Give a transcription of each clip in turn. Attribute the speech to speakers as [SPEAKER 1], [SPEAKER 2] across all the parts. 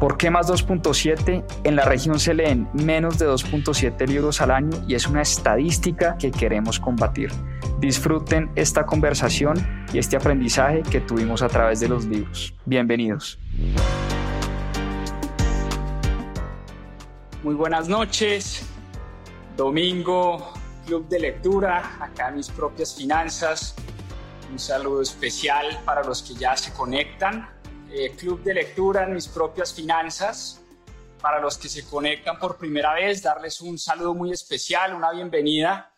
[SPEAKER 1] ¿Por qué más 2.7? En la región se leen menos de 2.7 libros al año y es una estadística que queremos combatir. Disfruten esta conversación y este aprendizaje que tuvimos a través de los libros. Bienvenidos. Muy buenas noches. Domingo, Club de Lectura, acá mis propias finanzas. Un saludo especial para los que ya se conectan eh, Club de Lectura en mis propias finanzas. Para los que se conectan por primera vez, darles un saludo muy especial, una bienvenida.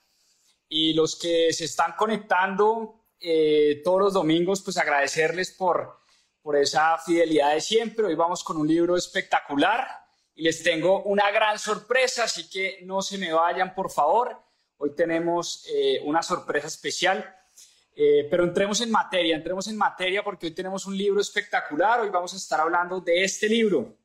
[SPEAKER 1] Y los que se están conectando eh, todos los domingos, pues agradecerles por, por esa fidelidad de siempre. Hoy vamos con un libro espectacular y les tengo una gran sorpresa, así que no se me vayan, por favor. Hoy tenemos eh, una sorpresa especial. Eh, pero entremos en materia, entremos en materia porque hoy tenemos un libro espectacular. Hoy vamos a estar hablando de este libro,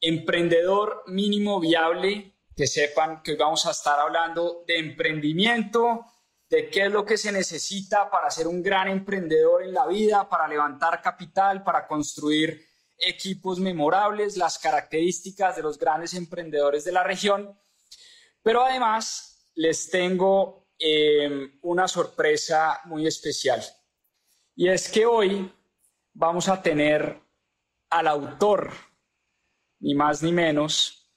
[SPEAKER 1] Emprendedor Mínimo Viable. Que sepan que hoy vamos a estar hablando de emprendimiento, de qué es lo que se necesita para ser un gran emprendedor en la vida, para levantar capital, para construir equipos memorables, las características de los grandes emprendedores de la región. Pero además les tengo Em, una sorpresa muy especial. Y es que hoy vamos a tener al autor, ni más ni menos,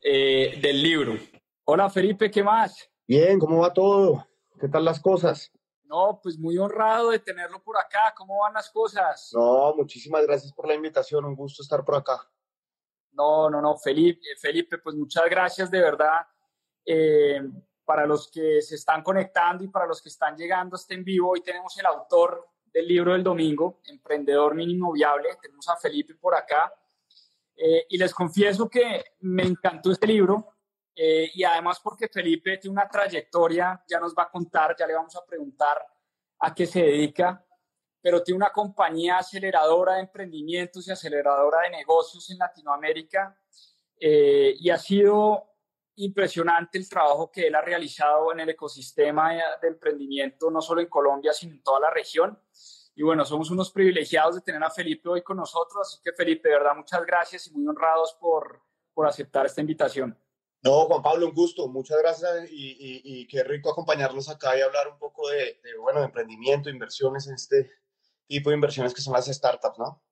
[SPEAKER 1] eh, del libro. Hola Felipe, ¿qué más?
[SPEAKER 2] Bien, ¿cómo va todo? ¿Qué tal las cosas?
[SPEAKER 1] No, pues muy honrado de tenerlo por acá. ¿Cómo van las cosas?
[SPEAKER 2] No, muchísimas gracias por la invitación. Un gusto estar por acá.
[SPEAKER 1] No, no, no, Felipe, Felipe pues muchas gracias de verdad. Eh, para los que se están conectando y para los que están llegando a este en vivo, hoy tenemos el autor del libro del domingo, Emprendedor Mínimo Viable, tenemos a Felipe por acá. Eh, y les confieso que me encantó este libro eh, y además porque Felipe tiene una trayectoria, ya nos va a contar, ya le vamos a preguntar a qué se dedica, pero tiene una compañía aceleradora de emprendimientos y aceleradora de negocios en Latinoamérica eh, y ha sido impresionante el trabajo que él ha realizado en el ecosistema de emprendimiento, no solo en Colombia, sino en toda la región. Y bueno, somos unos privilegiados de tener a Felipe hoy con nosotros, así que Felipe, de verdad, muchas gracias y muy honrados por, por aceptar esta invitación.
[SPEAKER 2] No, Juan Pablo, un gusto, muchas gracias y, y, qué rico acompañarnos acá y hablar un poco de, de, bueno, de emprendimiento, inversiones este tipo de inversiones que son las startups, ¿no?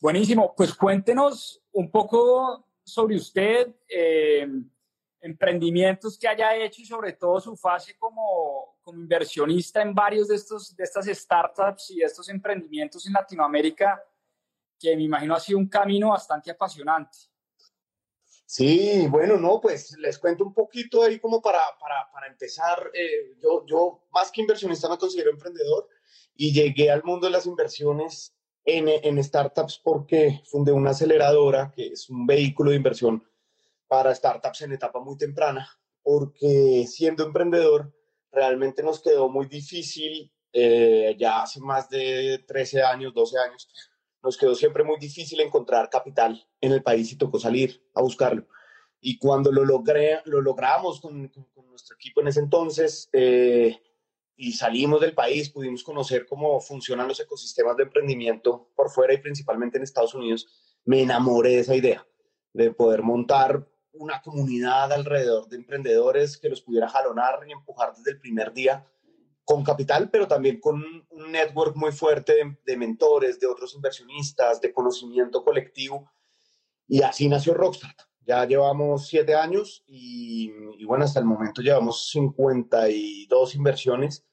[SPEAKER 1] Buenísimo, pues cuéntenos un poco sobre usted. Eh, emprendimientos que haya hecho y sobre todo su fase como, como inversionista en varios de, estos, de estas startups y estos emprendimientos en Latinoamérica, que me imagino ha sido un camino bastante apasionante.
[SPEAKER 2] Sí, bueno, no, pues les cuento un poquito ahí como para, para, para empezar. Eh, yo, yo, más que inversionista, me considero emprendedor y llegué al mundo de las inversiones en, en startups porque fundé una aceleradora, que es un vehículo de inversión para startups en etapa muy temprana, porque siendo emprendedor realmente nos quedó muy difícil, eh, ya hace más de 13 años, 12 años, nos quedó siempre muy difícil encontrar capital en el país y tocó salir a buscarlo. Y cuando lo, logré, lo logramos con, con, nuestro equipo en ese entonces, eh, y salimos del país, pudimos conocer cómo funcionan los ecosistemas de emprendimiento por fuera y principalmente en Estados Unidos, me enamoré de esa idea, de poder montar una comunidad alrededor de emprendedores que los pudiera jalonar y empujar desde el primer día con capital, pero también con un network muy fuerte de, mentores, de otros inversionistas, de conocimiento colectivo. Y así nació Rockstart. Ya llevamos siete años y, y, bueno, hasta el momento llevamos 52 inversiones.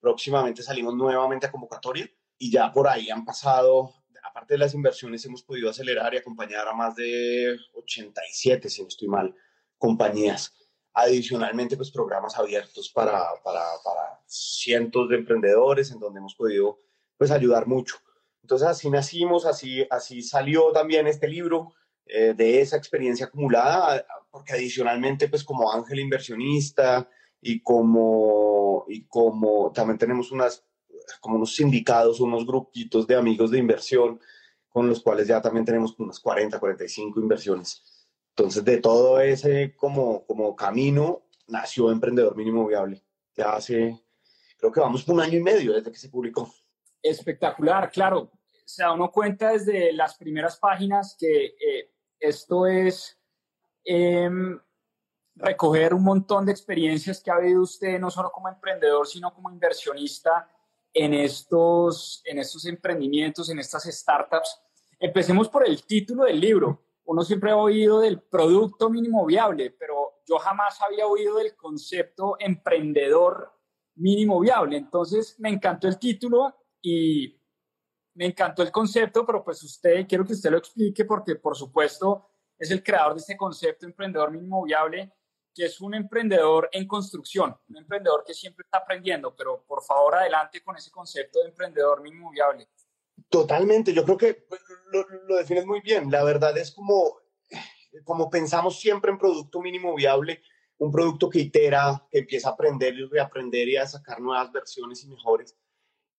[SPEAKER 2] Próximamente salimos nuevamente a convocatoria y ya por ahí han pasado, aparte de las inversiones, hemos podido acelerar y acompañar a más de 87, si no estoy mal, compañías. Adicionalmente, pues programas abiertos para, para, para cientos de emprendedores en donde hemos podido pues ayudar mucho. Entonces así nacimos, así, así salió también este libro eh, de esa experiencia acumulada, porque adicionalmente pues como ángel inversionista y como, y como también tenemos unas, como unos sindicados, unos grupitos de amigos de inversión con los cuales ya también tenemos unas 40, 45 inversiones. Entonces, de todo ese como, como camino nació Emprendedor Mínimo Viable. Ya hace, creo que vamos por un año y medio desde que se publicó.
[SPEAKER 1] Espectacular, claro. Se da uno cuenta desde las primeras páginas que eh, esto es em, recoger un montón de experiencias que ha habido usted, no solo como emprendedor, sino como inversionista en estos, en estos emprendimientos, en estas startups. Empecemos por el título del libro uno siempre ha oído del producto mínimo viable, pero yo jamás había oído del concepto emprendedor mínimo viable. Entonces me encantó el título y me encantó el concepto, pero pues usted, quiero que usted lo explique porque por supuesto es el creador de este concepto emprendedor mínimo viable, que es un emprendedor en construcción, un emprendedor que siempre está aprendiendo, pero por favor adelante con ese concepto de emprendedor mínimo viable.
[SPEAKER 2] Totalmente, yo creo que pues, lo, lo, defines muy bien. La verdad es como, como pensamos siempre en producto mínimo viable, un producto que itera, que empieza a aprender y reaprender y a sacar nuevas versiones y mejores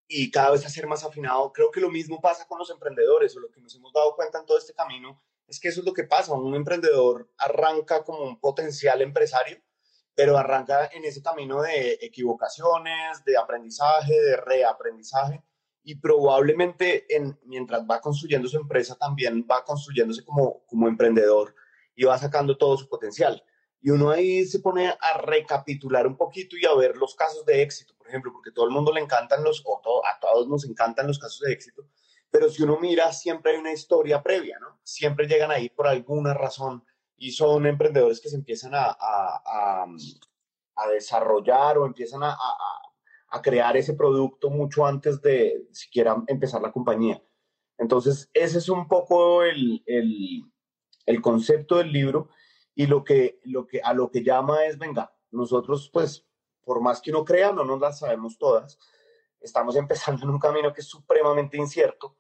[SPEAKER 2] y cada vez a ser más afinado. Creo que lo mismo pasa con los emprendedores o lo que nos hemos dado cuenta en todo este camino es que eso es lo que pasa. Un emprendedor arranca como un potencial empresario, pero arranca en ese camino de equivocaciones, de aprendizaje, de reaprendizaje y probablemente en, mientras va construyendo su empresa también va construyéndose como, como emprendedor y va sacando todo su potencial. Y uno ahí se pone a recapitular un poquito y a ver los casos de éxito, por ejemplo, porque todo el mundo le encantan los, o a todos nos encantan los casos de éxito, pero si uno mira, siempre hay una historia previa, ¿no? Siempre llegan ahí por alguna razón y son emprendedores que se empiezan a, a, a, desarrollar o empiezan a, a crear ese producto mucho antes de siquiera empezar la compañía. Entonces, ese es un poco el, el, el concepto del libro y lo que, lo que a lo que llama es, venga, nosotros pues, por más que uno crea, no nos las sabemos todas. Estamos empezando en un camino que es supremamente incierto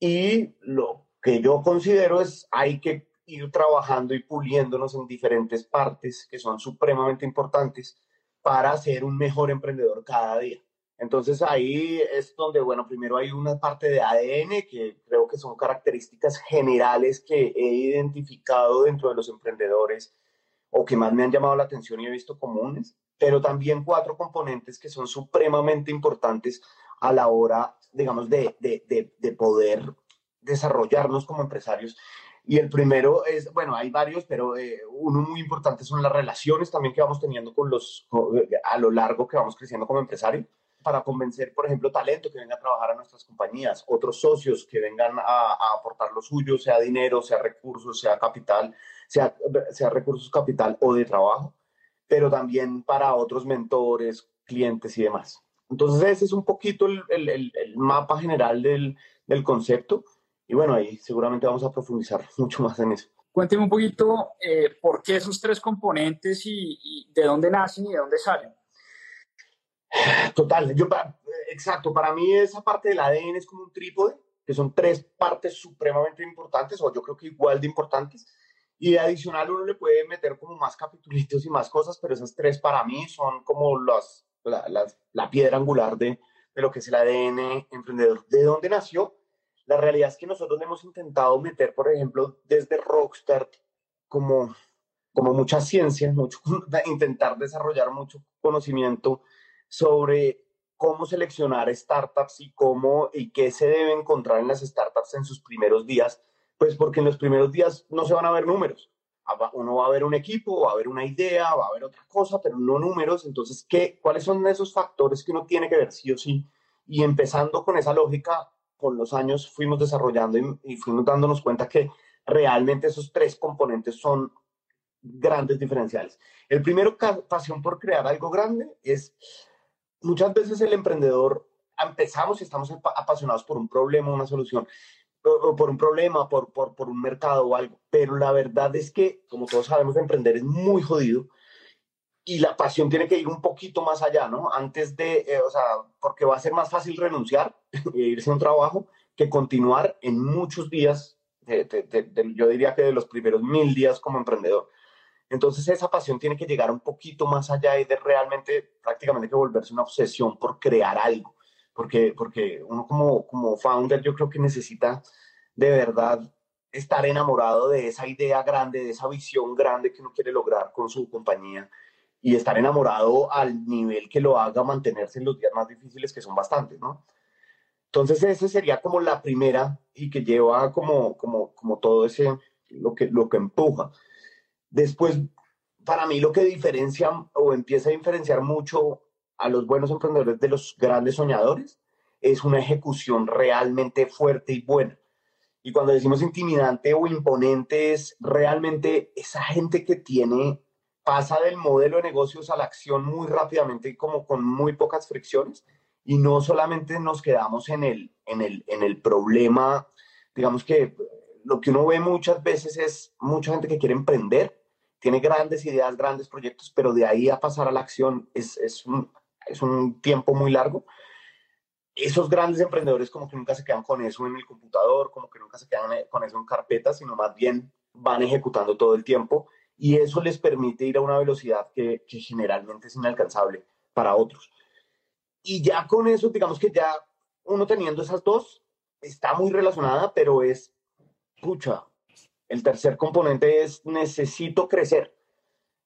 [SPEAKER 2] y lo que yo considero es hay que ir trabajando y puliéndonos en diferentes partes que son supremamente importantes para ser un mejor emprendedor cada día. Entonces ahí es donde, bueno, primero hay una parte de ADN que creo que son características generales que he identificado dentro de los emprendedores o que más me han llamado la atención y he visto comunes, pero también cuatro componentes que son supremamente importantes a la hora, digamos, de, de, de, de poder desarrollarnos como empresarios. Y el primero es, bueno, hay varios, pero eh, uno muy importante son las relaciones también que vamos teniendo con los, a lo largo que vamos creciendo como empresario, para convencer, por ejemplo, talento que venga a trabajar a nuestras compañías, otros socios que vengan a, a aportar lo suyo, sea dinero, sea recursos, sea capital, sea, sea recursos capital o de trabajo, pero también para otros mentores, clientes y demás. Entonces ese es un poquito el, el, el mapa general del, del concepto y bueno, ahí seguramente vamos a profundizar mucho más en eso.
[SPEAKER 1] Cuénteme un poquito eh, por qué esos tres componentes y, de dónde nacen y de dónde salen.
[SPEAKER 2] Total, yo, exacto, para mí esa parte del ADN es como un trípode, que son tres partes supremamente importantes, o yo creo que igual de importantes, y adicional uno le puede meter como más capitulitos y más cosas, pero esas tres para mí son como las, la, la piedra angular de, de lo que es el ADN emprendedor. ¿De dónde nació? La realidad es que nosotros hemos intentado meter, por ejemplo, desde Rockstar, como, como mucha ciencia, mucho, intentar desarrollar mucho conocimiento sobre cómo seleccionar startups y cómo y qué se debe encontrar en las startups en sus primeros días, pues porque en los primeros días no se van a ver números. Uno va a ver un equipo, va a ver una idea, va a ver otra cosa, pero no números. Entonces, ¿qué, ¿cuáles son esos factores que uno tiene que ver sí o sí? Y empezando con esa lógica, con los años fuimos desarrollando y, y fuimos dándonos cuenta que realmente esos tres componentes son grandes diferenciales. El primero, pasión por crear algo grande, es muchas veces el emprendedor, empezamos y estamos apasionados por un problema, una solución, por un problema, por, por, por, un mercado o algo, pero la verdad es que, como todos sabemos, emprender es muy jodido y la pasión tiene que ir un poquito más allá, ¿no? Antes de, eh, o sea, porque va a ser más fácil renunciar e irse a un trabajo que continuar en muchos días, yo diría que de los primeros mil días como emprendedor. Entonces esa pasión tiene que llegar un poquito más allá y de realmente prácticamente que volverse una obsesión por crear algo, porque, porque uno como, como founder yo creo que necesita de verdad estar enamorado de esa idea grande, de esa visión grande que uno quiere lograr con su compañía y estar enamorado al nivel que lo haga mantenerse en los días más difíciles, que son bastantes, ¿no? Entonces, esa sería como la primera y que lleva como, como, como todo ese, lo que, lo que empuja. Después, para mí lo que diferencia o empieza a diferenciar mucho a los buenos emprendedores de los grandes soñadores es una ejecución realmente fuerte y buena. Y cuando decimos intimidante o imponente es realmente esa gente que tiene, pasa del modelo de negocios a la acción muy rápidamente y como con muy pocas fricciones. Y no solamente nos quedamos en el, en el, en el problema, digamos que lo que uno ve muchas veces es mucha gente que quiere emprender, tiene grandes ideas, grandes proyectos, pero de ahí a pasar a la acción es, es, un, es un tiempo muy largo. Esos grandes emprendedores como que nunca se quedan con eso en el computador, como que nunca se quedan eh, con eso en carpeta, sino más bien van ejecutando todo el tiempo y eso les permite ir a una velocidad que, que generalmente es inalcanzable para otros. Y ya con eso, digamos que ya uno teniendo esas dos, está muy relacionada, pero es, pucha, el tercer componente es necesito crecer.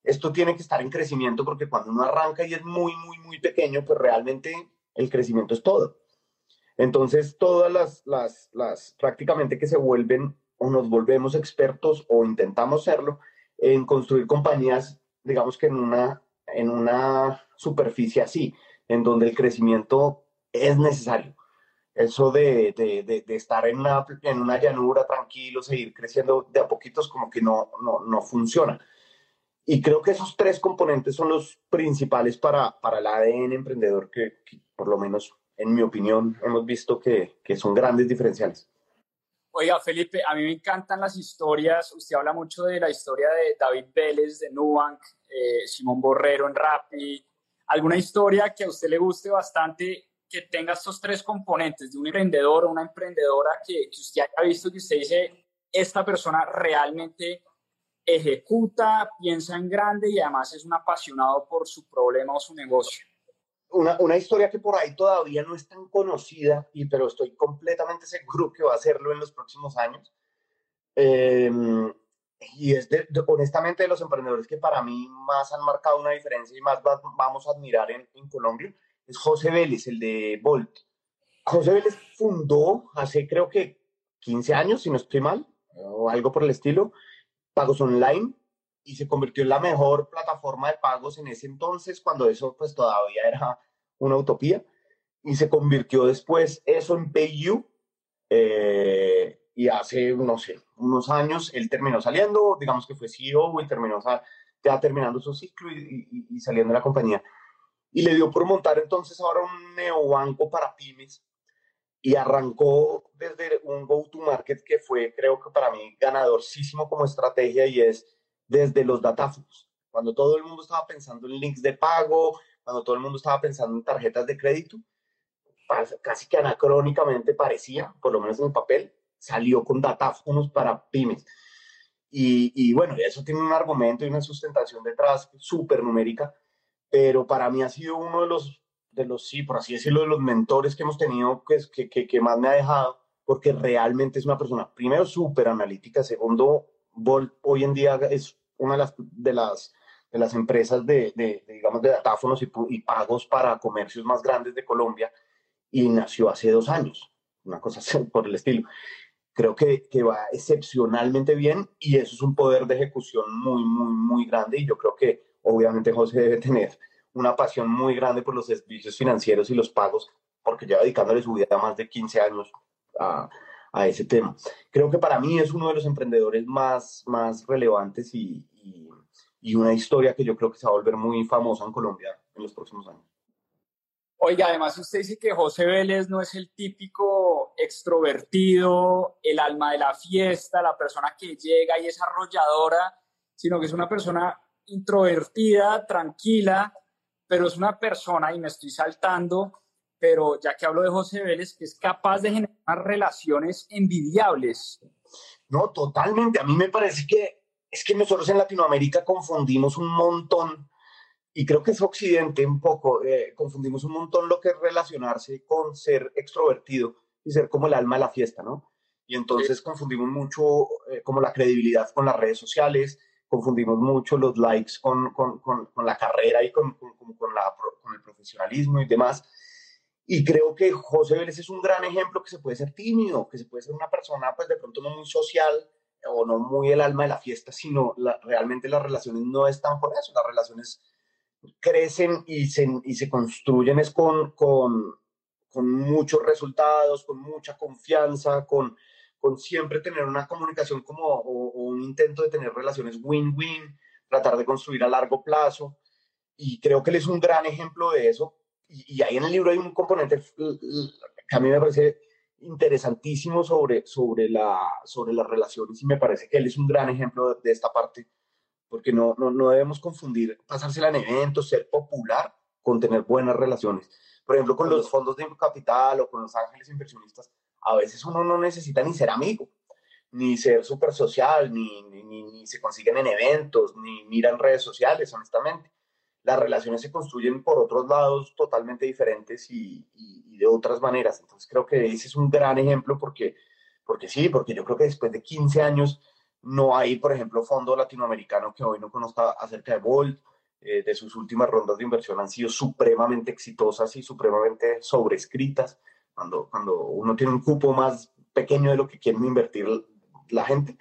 [SPEAKER 2] Esto tiene que estar en crecimiento porque cuando uno arranca y es muy, muy, muy pequeño, pues realmente el crecimiento es todo. Entonces, todas las, las, las prácticamente que se vuelven o nos volvemos expertos o intentamos serlo en construir compañías, digamos que en una, en una superficie así, en donde el crecimiento es necesario eso de, de, de, estar en una, en una llanura tranquilo, seguir creciendo de a poquitos, como que no, no, no funciona. Y creo que esos tres componentes son los principales para, para el ADN emprendedor que, por lo menos en mi opinión, hemos visto que, que, son grandes diferenciales.
[SPEAKER 1] Oiga, Felipe, a mí me encantan las historias. Usted habla mucho de la historia de David Vélez, de Nubank, eh, Simón Borrero en Rappi. ¿Alguna historia que a usted le guste bastante que tenga estos tres componentes de un emprendedor o una emprendedora que, que usted haya visto que usted dice, esta persona realmente ejecuta, piensa en grande y además es un apasionado por su problema o su negocio.
[SPEAKER 2] Una, una, historia que por ahí todavía no es tan conocida, y, pero estoy completamente seguro que va a hacerlo en los próximos años. Eh, y es de, honestamente de los emprendedores que para mí más han marcado una diferencia y más vamos a admirar en, en Colombia es José Vélez, el de Bolt. José Vélez fundó hace creo que 15 años, si no estoy mal, o algo por el estilo, pagos online y se convirtió en la mejor plataforma de pagos en ese entonces, cuando eso pues todavía era una utopía, y se convirtió después eso en PayU, eh, y hace, no sé, unos años él terminó saliendo, digamos que fue CEO y terminó ya terminando su ciclo y, y saliendo de la compañía. Y le dio por montar entonces ahora un neobanco para pymes y arrancó desde un go-to-market que fue, creo que para mí, ganadorísimo como estrategia y es desde los datáfonos. Cuando todo el mundo estaba pensando en links de pago, cuando todo el mundo estaba pensando en tarjetas de crédito, casi que anacrónicamente parecía, por lo menos en el papel, salió con datáfonos para pymes. Y, y bueno, eso tiene un argumento y una sustentación detrás súper numérica pero para mí ha sido uno de los, de los, sí, por así decirlo, de los mentores que hemos tenido que, que, que más me ha dejado, porque realmente es una persona, primero, súper analítica, segundo, Bolt hoy en día es una de las, de las, de las empresas de, digamos, de datáfonos y, pagos para comercios más grandes de Colombia y nació hace dos años, una cosa por el estilo. Creo que, que va excepcionalmente bien y eso es un poder de ejecución muy, muy, muy grande y yo creo que obviamente José debe tener una pasión muy grande por los servicios financieros y los pagos porque lleva dedicándole su vida más de 15 años a, a ese tema. Creo que para mí es uno de los emprendedores más, más relevantes y, y una historia que yo creo que se va a volver muy famosa en Colombia en los próximos años.
[SPEAKER 1] Oiga, además usted dice que José Vélez no es el típico extrovertido, el alma de la fiesta, la persona que llega y es arrolladora, sino que es una persona introvertida, tranquila, pero es una persona, y me estoy saltando, pero ya que hablo de José Vélez, que es capaz de generar relaciones envidiables.
[SPEAKER 2] No, totalmente. A mí me parece que es que nosotros en Latinoamérica confundimos un montón, y creo que es Occidente un poco, eh, confundimos un montón lo que es relacionarse con ser extrovertido y ser como el alma de la fiesta, ¿no? Y entonces confundimos mucho eh, como la credibilidad con las redes sociales, confundimos mucho los likes con, con, con, la carrera y con, la, con el profesionalismo y demás. Y creo que José Vélez es un gran ejemplo que se puede ser tímido, que se puede ser una persona pues de pronto no muy social, o no muy el alma de la fiesta, sino realmente las relaciones no están por eso, las relaciones crecen y se, y se construyen es con, con, con muchos resultados, con mucha confianza, con, con siempre tener una comunicación como o, un intento de tener relaciones win-win, tratar de construir a largo plazo. Y creo que él es un gran ejemplo de eso. Y, y ahí en el libro hay un componente que a mí me parece interesantísimo sobre, sobre, la, sobre las relaciones y me parece que él es un gran ejemplo de, esta parte, porque no, no, no, debemos confundir pasársela en eventos, ser popular con tener buenas relaciones. Por ejemplo, con los fondos de capital o con los ángeles inversionistas, a veces uno no necesita ni ser amigo, ni ser súper social, ni, ni, ni, se consiguen en eventos, ni miran redes sociales, honestamente las relaciones se construyen por otros lados totalmente diferentes y, de otras maneras. Entonces creo que ese es un gran ejemplo porque, porque sí, porque yo creo que después de 15 años no hay, por ejemplo, fondo latinoamericano que hoy no conozca acerca de Volt, eh, de sus últimas rondas de inversión han sido supremamente exitosas y supremamente sobrescritas. Cuando, cuando uno tiene un cupo más pequeño de lo que quieren invertir la gente,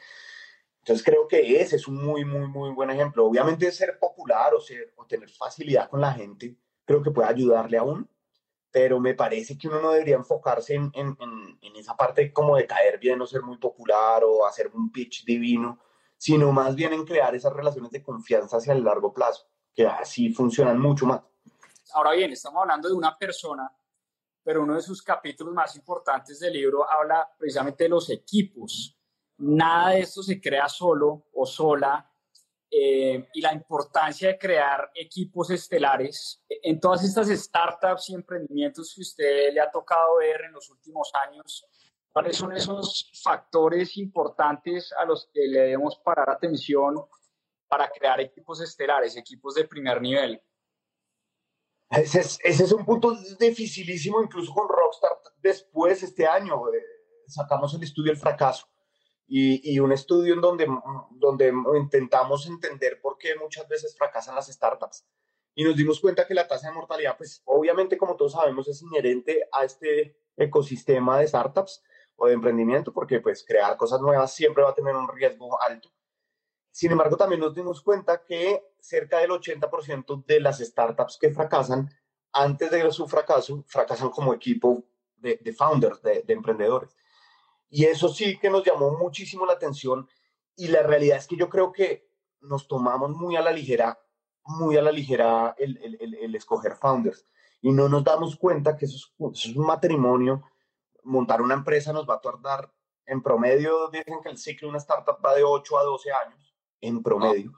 [SPEAKER 2] entonces creo que ese es un muy, muy, muy buen ejemplo. Obviamente ser popular o, ser, o tener facilidad con la gente, creo que puede ayudarle aún, pero me parece que uno no debería enfocarse en, en, en, esa parte como de caer bien o ser muy popular o hacer un pitch divino, sino más bien en crear esas relaciones de confianza hacia el largo plazo, que así funcionan mucho más.
[SPEAKER 1] Ahora bien, estamos hablando de una persona, pero uno de sus capítulos más importantes del libro habla precisamente de los equipos Nada de esto se crea solo o sola eh, y la importancia de crear equipos estelares. En todas estas startups y emprendimientos que usted le ha tocado ver en los últimos años, ¿cuáles son esos factores importantes a los que le debemos parar atención para crear equipos estelares, equipos de primer nivel?
[SPEAKER 2] Ese es, un punto dificilísimo, incluso con Rockstar. Después, este año, eh, sacamos el estudio El Fracaso y, un estudio en donde, donde intentamos entender por qué muchas veces fracasan las startups. Y nos dimos cuenta que la tasa de mortalidad, pues obviamente como todos sabemos, es inherente a este ecosistema de startups o de emprendimiento, porque pues crear cosas nuevas siempre va a tener un riesgo alto. Sin embargo, también nos dimos cuenta que cerca del 80% de las startups que fracasan, antes de su fracaso, fracasan como equipo de, de founders, de, de emprendedores. Y eso sí que nos llamó muchísimo la atención y la realidad es que yo creo que nos tomamos muy a la ligera, muy a la ligera el, el, el, escoger founders y no nos damos cuenta que eso es, un matrimonio. Montar una empresa nos va a tardar en promedio, dicen que el ciclo de una startup va de 8 a 12 años, en promedio.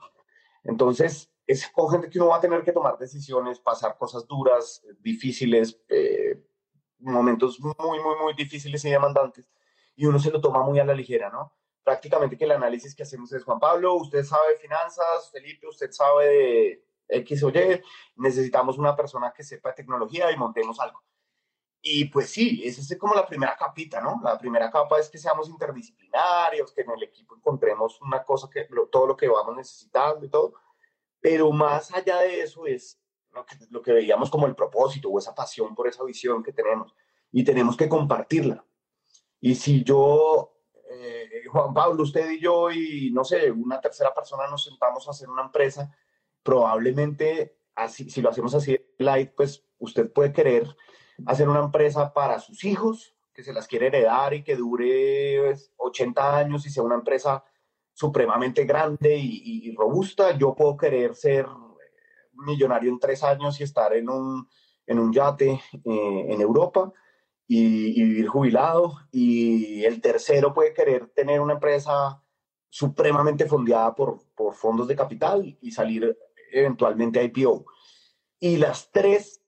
[SPEAKER 2] Entonces, es con gente que uno va a tener que tomar decisiones, pasar cosas duras, difíciles, eh, momentos muy, muy, muy difíciles y demandantes y uno se lo toma muy a la ligera, ¿no? Prácticamente que el análisis que hacemos es, Juan Pablo, usted sabe de finanzas, Felipe, usted sabe de X o Y, necesitamos una persona que sepa de tecnología y montemos algo. Y pues sí, esa es como la primera capita, ¿no? La primera capa es que seamos interdisciplinarios, que en el equipo encontremos una cosa que todo lo que vamos necesitando y todo. pero más allá de eso es lo que, lo que veíamos como el propósito o esa pasión por esa visión que tenemos y tenemos que compartirla. Y si yo, eh, Juan Pablo, usted y yo y no sé, una tercera persona nos sentamos a hacer una empresa, probablemente así, si lo hacemos así light, pues usted puede querer hacer una empresa para sus hijos, que se las quiere heredar y que dure 80 pues, años y sea una empresa supremamente grande y, robusta. Yo puedo querer ser millonario en tres años y estar en un, en un yate eh, en Europa y, vivir jubilado. Y el tercero puede querer tener una empresa supremamente fondeada por, por fondos de capital y salir eventualmente a IPO. Y las tres,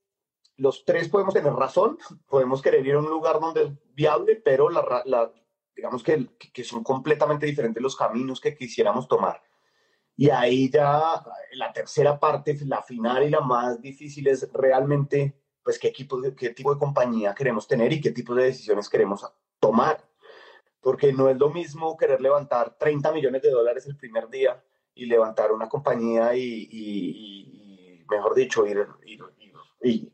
[SPEAKER 2] los tres podemos tener razón, podemos querer ir a un lugar donde es viable, pero la, la, digamos que, que son completamente diferentes los caminos que quisiéramos tomar. Y ahí ya la tercera parte, la final y la más difícil es realmente, pues, qué, equipo, qué tipo de compañía queremos tener y qué tipo de decisiones queremos tomar. Porque no es lo mismo querer levantar 30 millones de dólares el primer día y levantar una compañía y, y, mejor dicho, ir, ir, y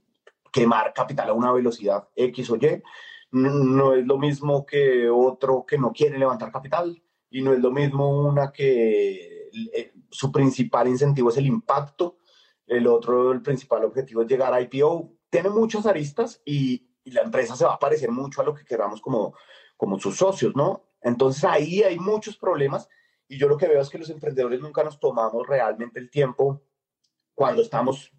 [SPEAKER 2] quemar capital a una velocidad X o Y no es lo mismo que otro que no quiere levantar capital y no es lo mismo una que eh, su principal incentivo es el impacto, el otro, el principal objetivo es llegar a IPO. Tiene muchas aristas y, la empresa se va a parecer mucho a lo que queramos como, como sus socios, ¿no? Entonces ahí hay muchos problemas y yo lo que veo es que los emprendedores nunca nos tomamos realmente el tiempo cuando estamos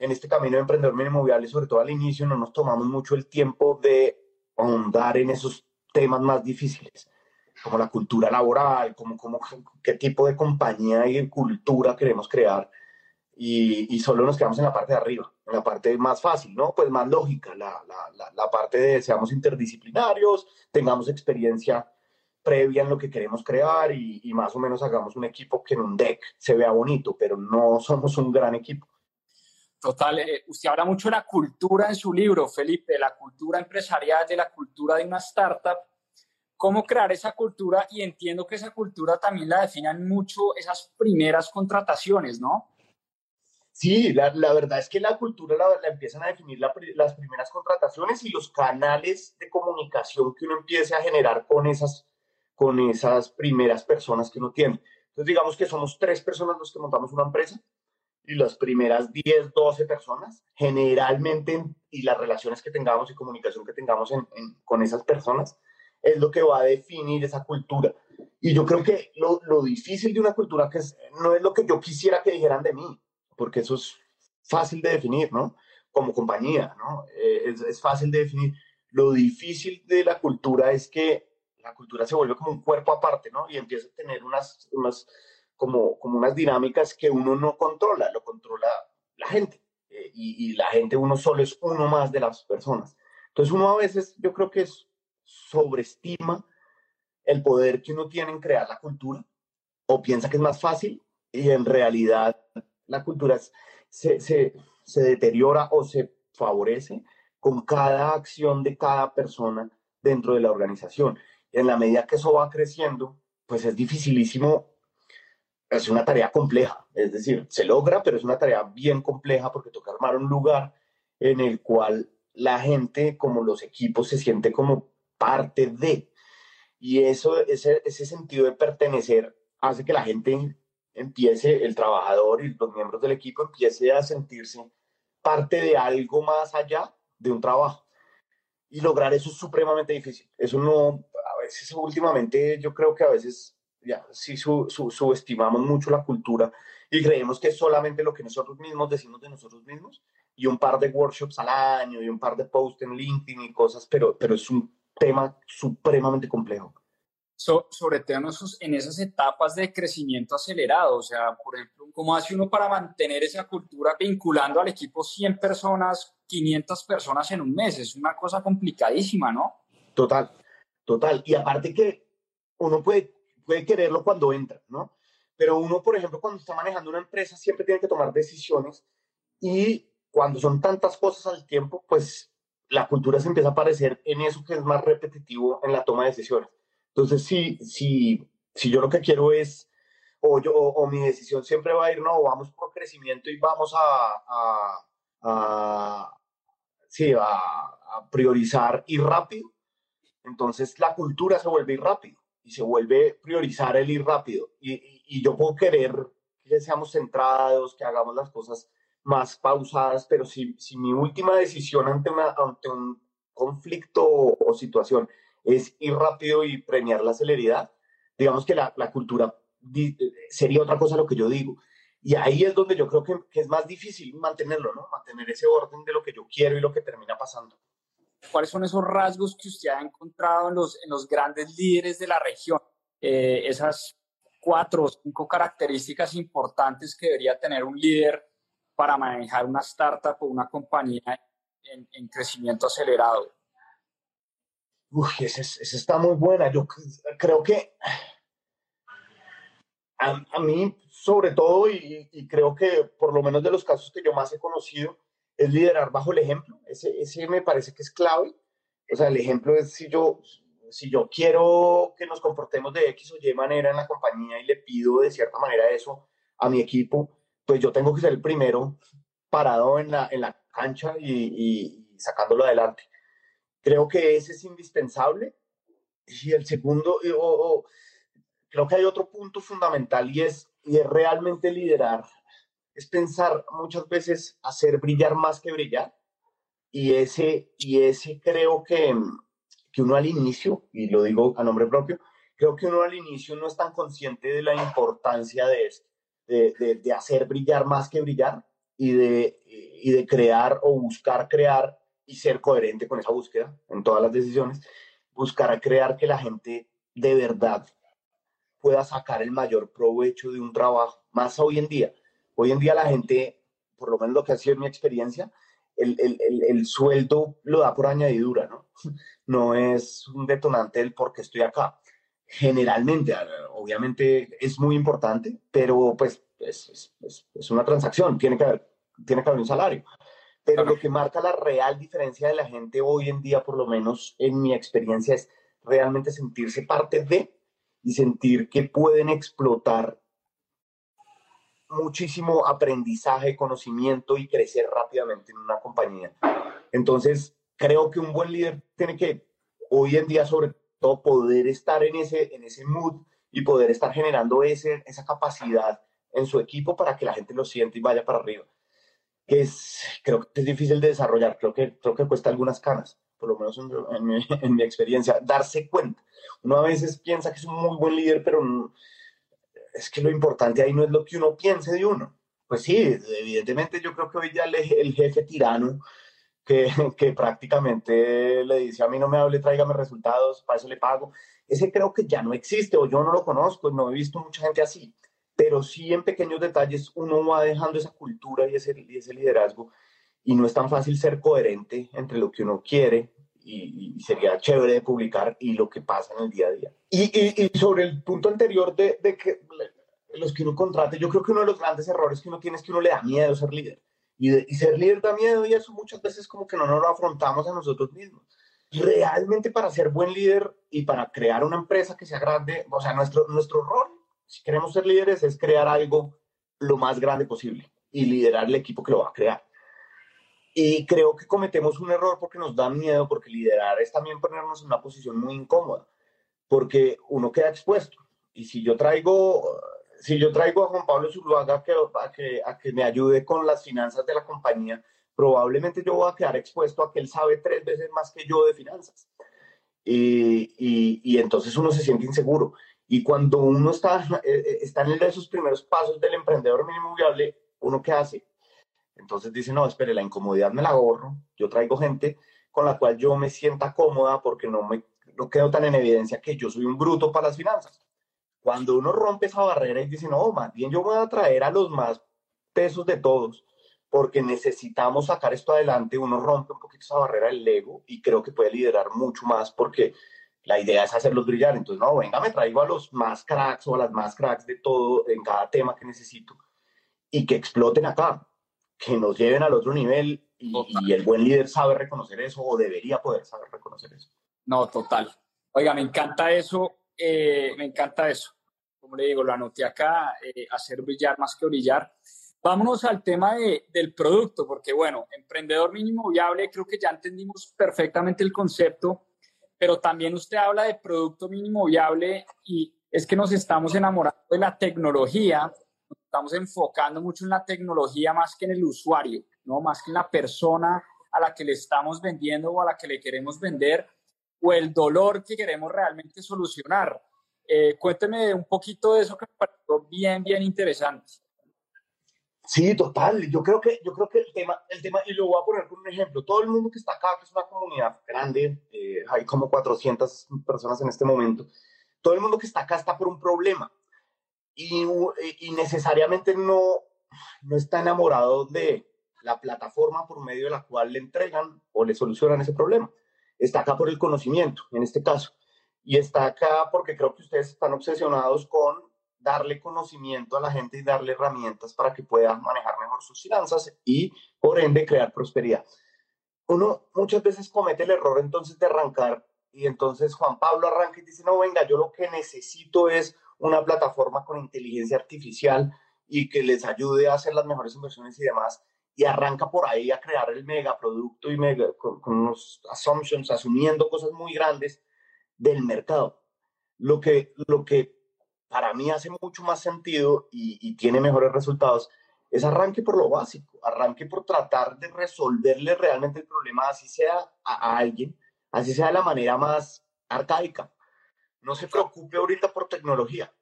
[SPEAKER 2] en este camino de emprendedor inmobiliario, sobre todo al inicio, no nos tomamos mucho el tiempo de ahondar en esos temas más difíciles, como la cultura laboral, como, como qué tipo de compañía y cultura queremos crear. Y, y, solo nos quedamos en la parte de arriba, en la parte más fácil, ¿no? Pues más lógica, la, la, la parte de seamos interdisciplinarios, tengamos experiencia previa en lo que queremos crear y, y, más o menos hagamos un equipo que en un deck se vea bonito, pero no somos un gran equipo.
[SPEAKER 1] Total, eh, usted habla mucho de la cultura en su libro, Felipe, la cultura empresarial, de la cultura de una startup. ¿Cómo crear esa cultura? Y entiendo que esa cultura también la definan mucho esas primeras contrataciones, ¿no?
[SPEAKER 2] Sí, la, la verdad es que la cultura la, la empiezan a definir las primeras contrataciones y los canales de comunicación que uno empiece a generar con esas, con esas primeras personas que uno tiene. Entonces, digamos que somos tres personas los que montamos una empresa y las primeras 10, 12 personas, generalmente, y las relaciones que tengamos y comunicación que tengamos con esas personas, es lo que va a definir esa cultura. Y yo creo que lo, lo difícil de una cultura que es, no es lo que yo quisiera que dijeran de mí, porque eso es fácil de definir, ¿no? Como compañía, ¿no? Eh, es, es fácil de definir. Lo difícil de la cultura es que la cultura se vuelve como un cuerpo aparte, ¿no? Y empieza a tener unas, unas como, como unas dinámicas que uno no controla, lo controla la gente. Eh, y, la gente, uno solo es uno más de las personas. Entonces uno a veces, yo creo que es, sobreestima el poder que uno tiene en crear la cultura o piensa que es más fácil y en realidad la cultura se, se, se deteriora o se favorece con cada acción de cada persona dentro de la organización. En la medida que eso va creciendo, pues es dificilísimo es una tarea compleja, es decir, se logra, pero es una tarea bien compleja porque toca armar un lugar en el cual la gente, como los equipos, se siente como parte de. Y eso, ese, ese sentido de pertenecer hace que la gente empiece, el trabajador y los miembros del equipo empiece a sentirse parte de algo más allá de un trabajo. Y lograr eso es supremamente difícil. Eso no, a veces últimamente yo creo que a veces ya, sí su, subestimamos mucho la cultura y creemos que es solamente lo que nosotros mismos decimos de nosotros mismos y un par de workshops al año y un par de posts en LinkedIn y cosas, pero, pero es un tema supremamente complejo.
[SPEAKER 1] sobre todo en, esas etapas de crecimiento acelerado, o sea, por ejemplo, ¿cómo hace uno para mantener esa cultura vinculando al equipo 100 personas, 500 personas en un mes? Es una cosa complicadísima, ¿no?
[SPEAKER 2] Total, total. Y aparte que uno puede puede quererlo cuando entra, ¿no? Pero uno, por ejemplo, cuando está manejando una empresa, siempre tiene que tomar decisiones y cuando son tantas cosas al tiempo, pues la cultura se empieza a parecer en eso que es más repetitivo en la toma de decisiones. Entonces, si, si, si yo lo que quiero es o, yo, o, mi decisión siempre va a ir, no, vamos por crecimiento y vamos a, a, sí, a, priorizar ir rápido. Entonces la cultura se vuelve ir rápido se vuelve priorizar el ir rápido. Y, y, yo puedo querer que seamos centrados, que hagamos las cosas más pausadas, pero si, si mi última decisión ante, una, ante un conflicto o, situación es ir rápido y premiar la celeridad, digamos que la, la cultura sería otra cosa lo que yo digo. Y ahí es donde yo creo que, que, es más difícil mantenerlo, ¿no? Mantener ese orden de lo que yo quiero y lo que termina pasando.
[SPEAKER 1] ¿Cuáles son esos rasgos que usted ha encontrado en los, en los grandes líderes de la región? Eh, esas cuatro o cinco características importantes que debería tener un líder para manejar una startup o una compañía en, en crecimiento acelerado.
[SPEAKER 2] Esa, esa está muy buena. Yo creo que a, a mí, sobre todo, y, y, creo que por lo menos de los casos que yo más he conocido, es liderar bajo el ejemplo. Ese, ese me parece que es clave. O sea, el ejemplo es si yo, si yo quiero que nos comportemos de X o Y manera en la compañía y le pido de cierta manera eso a mi equipo, pues yo tengo que ser el primero parado en la, en la cancha y, sacándolo adelante. Creo que ese es indispensable. Y el segundo, o, creo que hay otro punto fundamental y es, y es realmente liderar. Es pensar muchas veces hacer brillar más que brillar. Y ese, y ese creo que, que uno al inicio, y lo digo a nombre propio, creo que uno al inicio no es tan consciente de la importancia de esto, de, de, hacer brillar más que brillar y de, y de crear o buscar crear y ser coherente con esa búsqueda en todas las decisiones, buscar crear que la gente de verdad pueda sacar el mayor provecho de un trabajo. Más hoy en día. Hoy en día la gente, por lo menos lo que ha sido en mi experiencia, el, el, el, sueldo lo da por añadidura, ¿no? No es un detonante del por qué estoy acá. Generalmente, obviamente es muy importante, pero pues es, es, es una transacción, tiene que, haber, tiene que haber un salario. Pero lo que marca la real diferencia de la gente hoy en día, por lo menos en mi experiencia, es realmente sentirse parte de y sentir que pueden explotar muchísimo aprendizaje, conocimiento y crecer rápidamente en una compañía. Entonces, creo que un buen líder tiene que hoy en día sobre todo poder estar en ese, en ese mood y poder estar generando ese, esa capacidad en su equipo para que la gente lo sienta y vaya para arriba. Que es, creo que es difícil de desarrollar, creo que, creo que cuesta algunas canas por lo menos en, mi, en, mi, experiencia, darse cuenta. Uno a veces piensa que es un muy buen líder, pero es que lo importante ahí no es lo que uno piense de uno. Pues sí, evidentemente yo creo que hoy ya el, jefe tirano que, que, prácticamente le dice a mí no me hable, tráigame resultados, para eso le pago, ese creo que ya no existe o yo no lo conozco, no he visto mucha gente así, pero sí en pequeños detalles uno va dejando esa cultura y ese liderazgo y no es tan fácil ser coherente entre lo que uno quiere y, sería chévere de publicar y lo que pasa en el día a día. Y, y, y sobre el punto anterior de, de, que los que uno contrate, yo creo que uno de los grandes errores que uno tiene es que uno le da miedo ser líder. Y, y ser líder da miedo y eso muchas veces como que no nos lo afrontamos a nosotros mismos. Realmente para ser buen líder y para crear una empresa que sea grande, o sea, nuestro, nuestro rol, si queremos ser líderes, es crear algo lo más grande posible y liderar el equipo que lo va a crear. Y creo que cometemos un error porque nos da miedo, porque liderar es también ponernos en una posición muy incómoda, porque uno queda expuesto. Y si yo traigo, si yo traigo a Juan Pablo Zuluaga que, a, que, a que me ayude con las finanzas de la compañía, probablemente yo voy a quedar expuesto a que él sabe tres veces más que yo de finanzas. Y, y, y entonces uno se siente inseguro. Y cuando uno está, eh, eh, está en esos primeros pasos del emprendedor mínimo viable, ¿uno qué hace? Entonces dice, no, espere, la incomodidad me la ahorro, yo traigo gente con la cual yo me sienta cómoda porque no, me, no quedo tan en evidencia que yo soy un bruto para las finanzas. Cuando uno rompe esa barrera y dice, no, más bien yo voy a traer a los más pesos de todos, porque necesitamos sacar esto adelante, uno rompe un poquito esa barrera del ego y creo que puede liderar mucho más porque la idea es hacerlos brillar. Entonces, no, venga, me traigo a los más cracks o a las más cracks de todo en cada tema que necesito y que exploten acá que nos lleven al otro nivel y, el buen líder sabe reconocer eso o debería poder saber reconocer eso.
[SPEAKER 1] No, total. Oiga, me encanta eso, eh, me encanta eso. como le digo, lo anoté acá, eh, hacer brillar más que brillar. Vámonos al tema de, del producto, porque bueno, emprendedor mínimo viable, creo que ya entendimos perfectamente el concepto, pero también usted habla de producto mínimo viable y es que nos estamos enamorando de la tecnología, estamos enfocando mucho en la tecnología más que en el usuario, ¿no? Más que en la persona a la que le estamos vendiendo o a la que le queremos vender o el dolor que queremos realmente solucionar. Eh, cuénteme un poquito de eso que me pareció bien, bien interesante.
[SPEAKER 2] Sí, total. Yo creo que, yo creo que el tema, el tema, y lo voy a poner con un ejemplo. Todo el mundo que está acá, que es una comunidad grande, eh, hay como 400 personas en este momento. Todo el mundo que está acá está por un problema y, y necesariamente no, no está enamorado de la plataforma por medio de la cual le entregan o le solucionan ese problema. Está acá por el conocimiento, en este caso. Y está acá porque creo que ustedes están obsesionados con darle conocimiento a la gente y darle herramientas para que puedan manejar mejor sus finanzas y, por ende, crear prosperidad. Uno muchas veces comete el error entonces de arrancar y entonces Juan Pablo arranca y dice, no, venga, yo lo que necesito es una plataforma con inteligencia artificial y que les ayude a hacer las mejores inversiones y demás. Y arranca por ahí a crear el megaproducto y mega, con, con unos assumptions, asumiendo cosas muy grandes del mercado. Lo que, lo que para mí hace mucho más sentido y, tiene mejores resultados es arranque por lo básico, arranque por tratar de resolverle realmente el problema, así sea a, alguien, así sea de la manera más arcaica. No se preocupe ahorita por tecnología,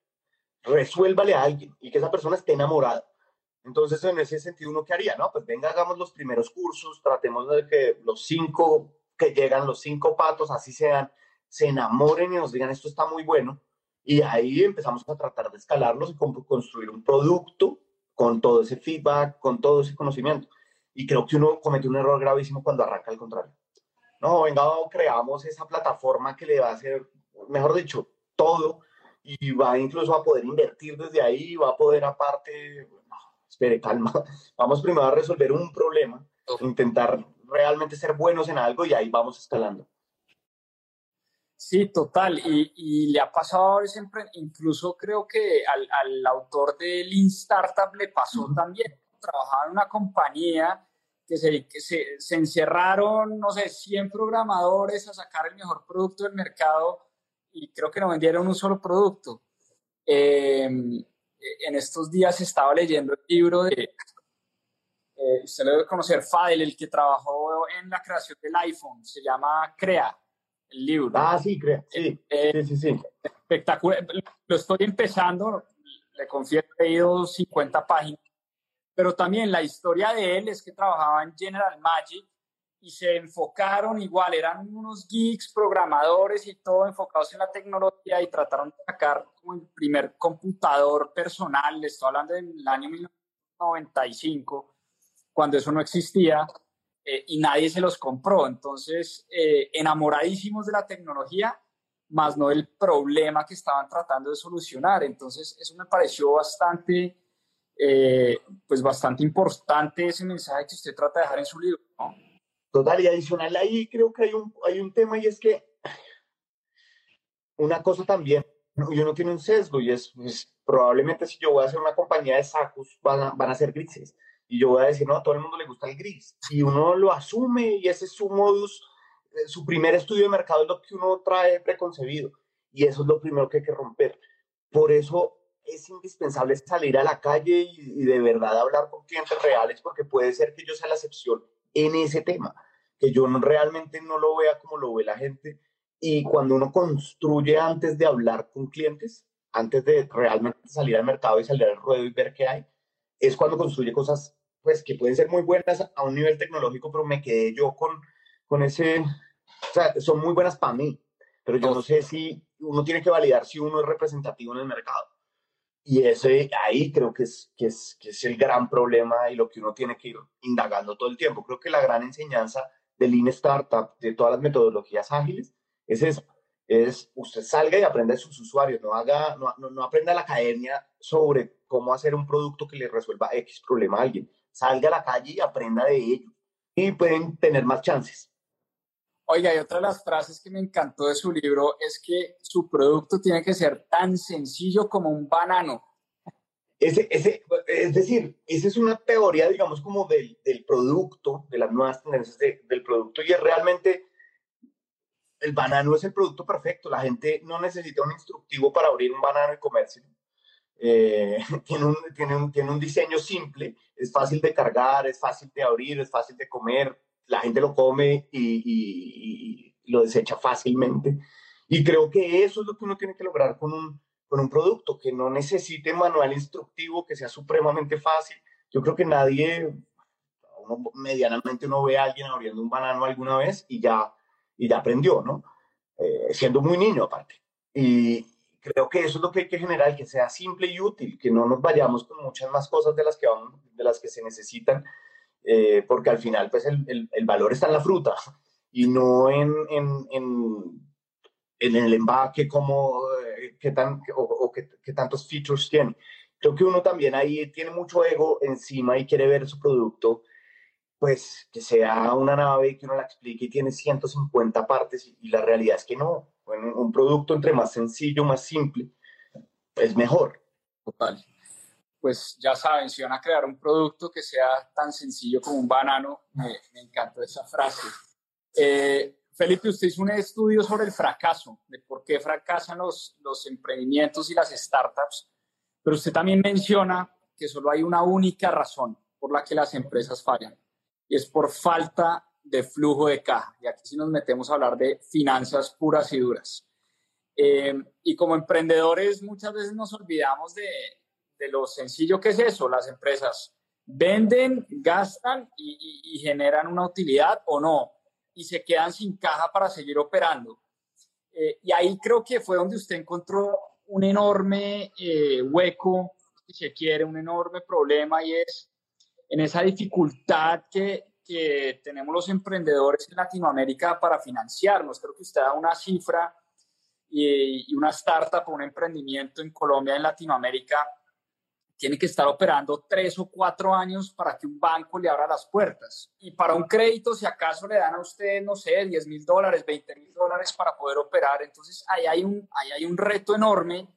[SPEAKER 2] resuélvale a alguien y que esa persona esté enamorada. Entonces, en ese sentido, ¿uno qué haría? No, pues venga, hagamos los primeros cursos, tratemos de que los cinco que llegan, los cinco patos, así sean, se enamoren y nos digan esto está muy bueno. Y ahí empezamos a tratar de escalarlos y construir un producto con todo ese feedback, con todo ese conocimiento. Y creo que uno comete un error gravísimo cuando arranca al contrario. No, venga, creamos esa plataforma que le va a hacer, mejor dicho, todo y va incluso a poder invertir desde ahí, va a poder aparte, no, espere, calma, vamos primero a resolver un problema, intentar realmente ser buenos en algo y ahí vamos escalando.
[SPEAKER 1] Sí, total. Y, le ha pasado a siempre, incluso creo que al, autor de Lean Startup le pasó también. Trabajaba en una compañía que, se, que se, se, encerraron, no sé, 100 programadores a sacar el mejor producto del mercado y creo que no vendieron un solo producto. Em, en estos días estaba leyendo el libro de, eh, usted lo debe conocer, Fadel, el que trabajó en la creación del iPhone, se llama Crea el libro.
[SPEAKER 2] Ah, sí, creo. Sí, eh, sí, sí,
[SPEAKER 1] Espectacular. Lo estoy empezando, le confieso, he leído 50 páginas, pero también la historia de él es que trabajaba en General Magic y se enfocaron igual, eran unos geeks, programadores y todo enfocados en la tecnología y trataron de sacar como el primer computador personal, le estoy hablando del año 1995, cuando eso no existía, eh, y nadie se los compró. Entonces, eh, enamoradísimos de la tecnología, más no del problema que estaban tratando de solucionar. Entonces, eso me pareció bastante, eh, pues bastante importante ese mensaje que usted trata de dejar en su libro.
[SPEAKER 2] Total, y adicional ahí creo que hay un, hay un tema y es que una cosa también, y uno tiene un sesgo y es, pues, probablemente si yo voy a hacer una compañía de sacos, van van a ser grises y yo voy a decir, no, a todo el mundo le gusta el gris. Y uno lo asume y ese es su modus, eh, su primer estudio de mercado es lo que uno trae preconcebido. Y eso es lo primero que hay que romper. Por eso es indispensable salir a la calle y, de verdad hablar con clientes reales, porque puede ser que yo sea la excepción en ese tema, que yo realmente no lo vea como lo ve la gente. Y cuando uno construye antes de hablar con clientes, antes de realmente salir al mercado y salir al ruedo y ver qué hay, es cuando construye cosas pues que pueden ser muy buenas a un nivel tecnológico, pero me quedé yo con, con ese, o sea, son muy buenas para mí, pero yo no sé si uno tiene que validar si uno es representativo en el mercado. Y ese ahí creo que es, que es, que es el gran problema y lo que uno tiene que ir indagando todo el tiempo. Creo que la gran enseñanza del Lean Startup, de todas las metodologías ágiles, es eso. Es usted salga y aprenda de sus usuarios, no, haga, no, no, no aprenda la academia sobre cómo hacer un producto que le resuelva X problema a alguien salga a la calle y aprenda de ellos y pueden tener más chances.
[SPEAKER 1] Oiga, y otra de las frases que me encantó de su libro es que su producto tiene que ser tan sencillo como un banano.
[SPEAKER 2] Ese, ese, es decir, esa es una teoría, digamos, como del, producto, de las nuevas tendencias del producto, y es realmente el banano es el producto perfecto. La gente no necesita un instructivo para abrir un banano y comérselo. Eh, tiene un diseño simple, es fácil de cargar, es fácil de abrir, es fácil de comer. La gente lo come y, lo desecha fácilmente. Y creo que eso es lo que uno tiene que lograr con un, con un producto que no necesite manual instructivo, que sea supremamente fácil. Yo creo que nadie, medianamente uno ve a alguien abriendo un banano alguna vez y ya, y ya aprendió, ¿no? Eh, siendo muy niño aparte. Y creo que eso es lo que hay que generar, que sea simple y útil, que no nos vayamos con muchas más cosas de las que, de las que se necesitan, eh, porque al final pues el, el, el, valor está en la fruta y no en, en, en en el empaque, como, eh, qué, tan, o, o qué, qué, tantos features tiene. Creo que uno también ahí tiene mucho ego encima y quiere ver su producto, pues que sea una nave que uno la explique y tiene 150 partes y, y la realidad es que no. Un producto entre más sencillo, más simple, es mejor.
[SPEAKER 1] Total. Pues ya saben, si van a crear un producto que sea tan sencillo como un banano, me, me encantó esa frase. Eh, Felipe, usted hizo un estudio sobre el fracaso, de por qué fracasan los, los emprendimientos y las startups, pero usted también menciona que solo hay una única razón por la que las empresas fallan, y es por falta de flujo de caja. Y aquí sí nos metemos a hablar de finanzas puras y duras. Eh, y como emprendedores muchas veces nos olvidamos de, de, lo sencillo que es eso. Las empresas venden, gastan y, y, y generan una utilidad o no y se quedan sin caja para seguir operando. Eh, y ahí creo que fue donde usted encontró un enorme eh, hueco, si se quiere, un enorme problema y es en esa dificultad que, que tenemos los emprendedores en Latinoamérica para financiarnos. Creo que usted da una cifra y, y una startup un emprendimiento en Colombia, en Latinoamérica, tiene que estar operando tres o cuatro años para que un banco le abra las puertas. Y para un crédito, si acaso le dan a usted, no sé, 10 mil dólares, 20 mil dólares para poder operar. Entonces, ahí hay un, ahí hay un reto enorme.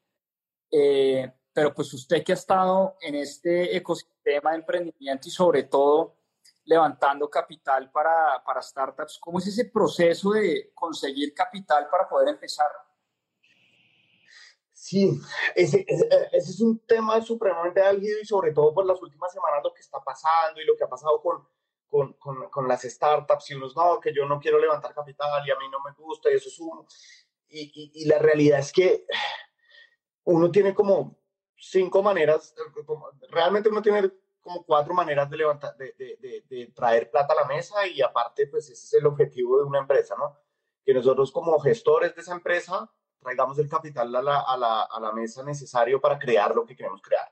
[SPEAKER 1] Eh, pero pues usted que ha estado en este ecosistema de emprendimiento y sobre todo levantando capital para, para startups, ¿cómo es ese proceso de conseguir capital para poder empezar?
[SPEAKER 2] Sí, ese, ese, ese, es un tema supremamente álgido y sobre todo por las últimas semanas lo que está pasando y lo que ha pasado con, con, con, con, las startups y unos, no, que yo no quiero levantar capital y a mí no me gusta y eso es un... Y, y, y la realidad es que uno tiene como cinco maneras, realmente uno tiene como cuatro maneras de levantar, de, de, de, de traer plata a la mesa y aparte pues ese es el objetivo de una empresa, ¿no? Que nosotros como gestores de esa empresa traigamos el capital a la, a, la, a la, mesa necesario para crear lo que queremos crear.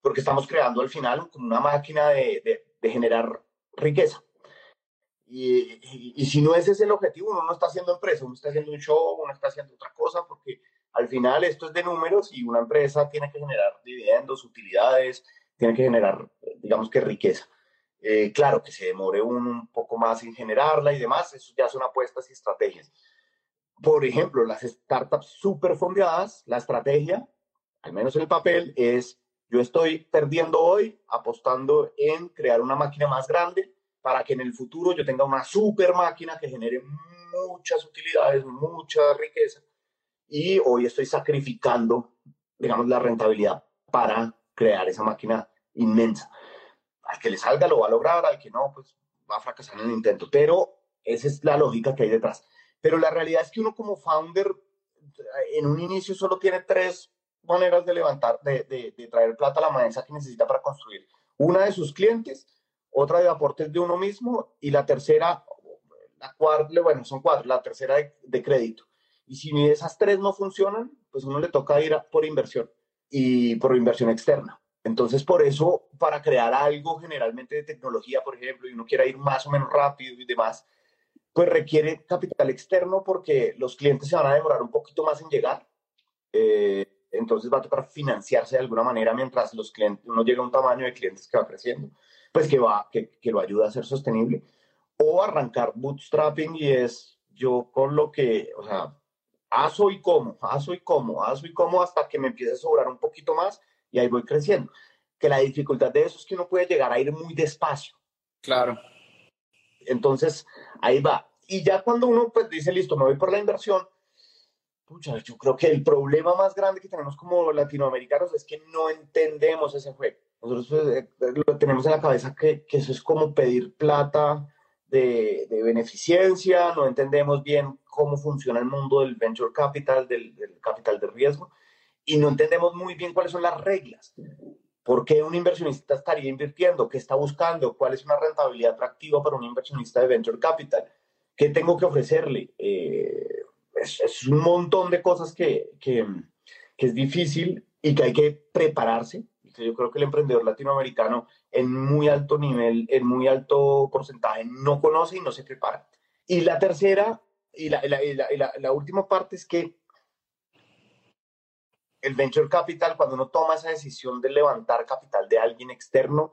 [SPEAKER 2] Porque estamos creando al final como una máquina de, de, de generar riqueza. Y, y, y, si no ese es el objetivo, uno no está haciendo empresa, uno está haciendo un show, uno está haciendo otra cosa, porque al final esto es de números y una empresa tiene que generar dividendos, utilidades, tiene que generar, digamos que riqueza. Eh, claro, que se demore un, un poco más en generarla y demás, eso ya son apuestas y estrategias por ejemplo, las startups super fondeadas, la estrategia, al menos en el papel, es yo estoy perdiendo hoy apostando en crear una máquina más grande para que en el futuro yo tenga una super máquina que genere muchas utilidades, mucha riqueza. Y hoy estoy sacrificando, digamos, la rentabilidad para crear esa máquina inmensa. Al que le salga lo va a lograr, al que no, pues va a fracasar en el intento. Pero esa es la lógica que hay detrás. Pero la realidad es que uno como founder en un inicio solo tiene tres maneras de levantar, de, de, de traer plata a la mesa que necesita para construir. Una de sus clientes, otra de aportes de uno mismo y la tercera, la cuarta, bueno, son cuatro, la tercera de, de crédito. Y si esas tres no funcionan, pues uno le toca ir a, por inversión y por inversión externa. Entonces, por eso, para crear algo generalmente de tecnología, por ejemplo, y uno quiera ir más o menos rápido y demás, pues requiere capital externo porque los clientes se van a demorar un poquito más en llegar. Eh, entonces va a tocar financiarse de alguna manera mientras los clientes, uno llega a un tamaño de clientes que va creciendo, pues que, va, que, que lo ayuda a ser sostenible. O arrancar bootstrapping y es yo con lo que, o sea, aso y como, aso y como, aso y como hasta que me empiece a sobrar un poquito más y ahí voy creciendo. Que la dificultad de eso es que uno puede llegar a ir muy despacio.
[SPEAKER 1] Claro.
[SPEAKER 2] Entonces, ahí va. Y ya cuando uno pues dice, listo, me voy por la inversión, pucha, yo creo que el problema más grande que tenemos como latinoamericanos es que no entendemos ese juego. Nosotros pues, eh, lo tenemos en la cabeza que, que eso es como pedir plata de, de, beneficencia, no entendemos bien cómo funciona el mundo del venture capital, del, del, capital de riesgo, y no entendemos muy bien cuáles son las reglas. ¿Por qué un inversionista estaría invirtiendo? ¿Qué está buscando? ¿Cuál es una rentabilidad atractiva para un inversionista de venture capital? ¿Qué tengo que ofrecerle? Eh, es, es, un montón de cosas que, que, que es difícil y que hay que prepararse yo creo que el emprendedor latinoamericano en muy alto nivel, en muy alto porcentaje, no conoce y no se prepara. Y la tercera y la, y la, y la, la última parte es que el venture capital, cuando uno toma esa decisión de levantar capital de alguien externo,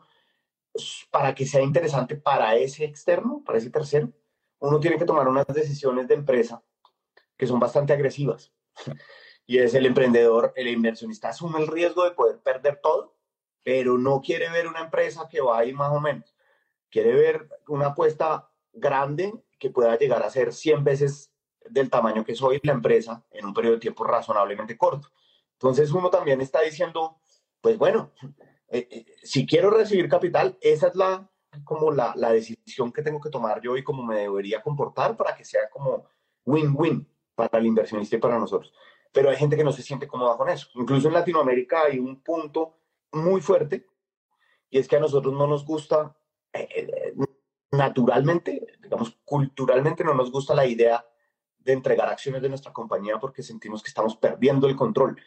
[SPEAKER 2] para que sea interesante para ese externo, para ese tercero, uno tiene que tomar unas decisiones de empresa que son bastante agresivas. Y es el emprendedor, el inversionista asume el riesgo de poder perder todo pero no quiere ver una empresa que va ahí más o menos. Quiere ver una apuesta grande que pueda llegar a ser 100 veces del tamaño que soy la empresa en un periodo de tiempo razonablemente corto. Entonces uno también está diciendo, pues bueno, eh, eh, si quiero recibir capital, esa es la como la, la decisión que tengo que tomar yo y cómo me debería comportar para que sea como win-win para el inversionista y para nosotros. Pero hay gente que no se siente cómoda con eso. Incluso en Latinoamérica hay un punto muy fuerte y es que a nosotros no nos gusta, eh, naturalmente, digamos, culturalmente no nos gusta la idea de entregar acciones de nuestra compañía porque sentimos que estamos perdiendo el control.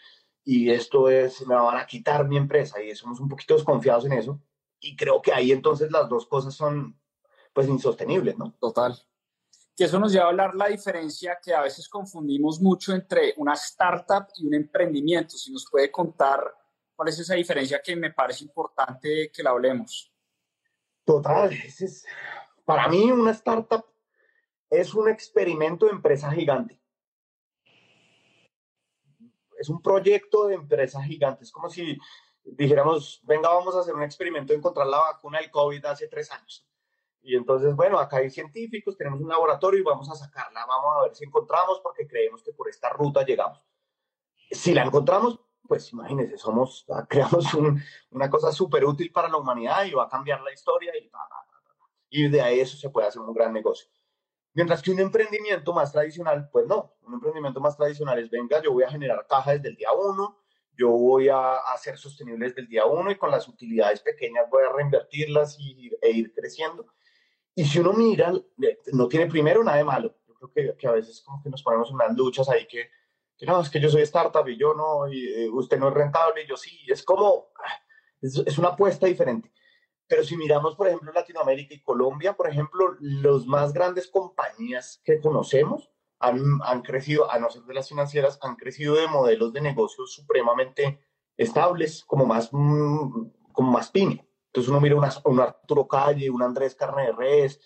[SPEAKER 2] Y esto es, me van a quitar mi empresa y somos un poquito desconfiados en eso. Y creo que ahí entonces las dos cosas son pues insostenibles, ¿no?
[SPEAKER 1] Total. Que eso nos lleva a hablar la diferencia que a veces confundimos mucho entre una startup y un emprendimiento. Si nos puede contar ¿Cuál es esa diferencia que me parece importante que la hablemos?
[SPEAKER 2] Total, es, para mí una startup es un experimento de empresa gigante. Es un proyecto de empresa gigante. Es como si dijéramos, venga, vamos a hacer un experimento de encontrar la vacuna del COVID hace tres años. Y entonces, bueno, acá hay científicos, tenemos un laboratorio y vamos a sacarla, vamos a ver si encontramos porque creemos que por esta ruta llegamos. Si la encontramos, pues imagínense, somos, ah, creamos un, una cosa súper útil para la humanidad y va a cambiar la historia y, y de ahí eso se puede hacer un gran negocio. Mientras que un emprendimiento más tradicional, pues no, un emprendimiento más tradicional es, venga, yo voy a generar caja desde el día uno, yo voy a hacer sostenible desde el día uno y con las utilidades pequeñas voy a reinvertirlas y, e ir creciendo. Y si uno mira, no tiene primero nada de malo. Yo creo que, que a veces como que nos ponemos unas luchas ahí que, que no, es que yo soy startup y yo no, y eh, usted no es rentable, y yo sí, es como, es, es, una apuesta diferente. Pero si miramos, por ejemplo, Latinoamérica y Colombia, por ejemplo, los más grandes compañías que conocemos han, han crecido, a no ser de las financieras, han crecido de modelos de negocios supremamente estables, como más, mm, como más pyme. Entonces uno mira una, un Arturo Calle, un Andrés Carne de Res,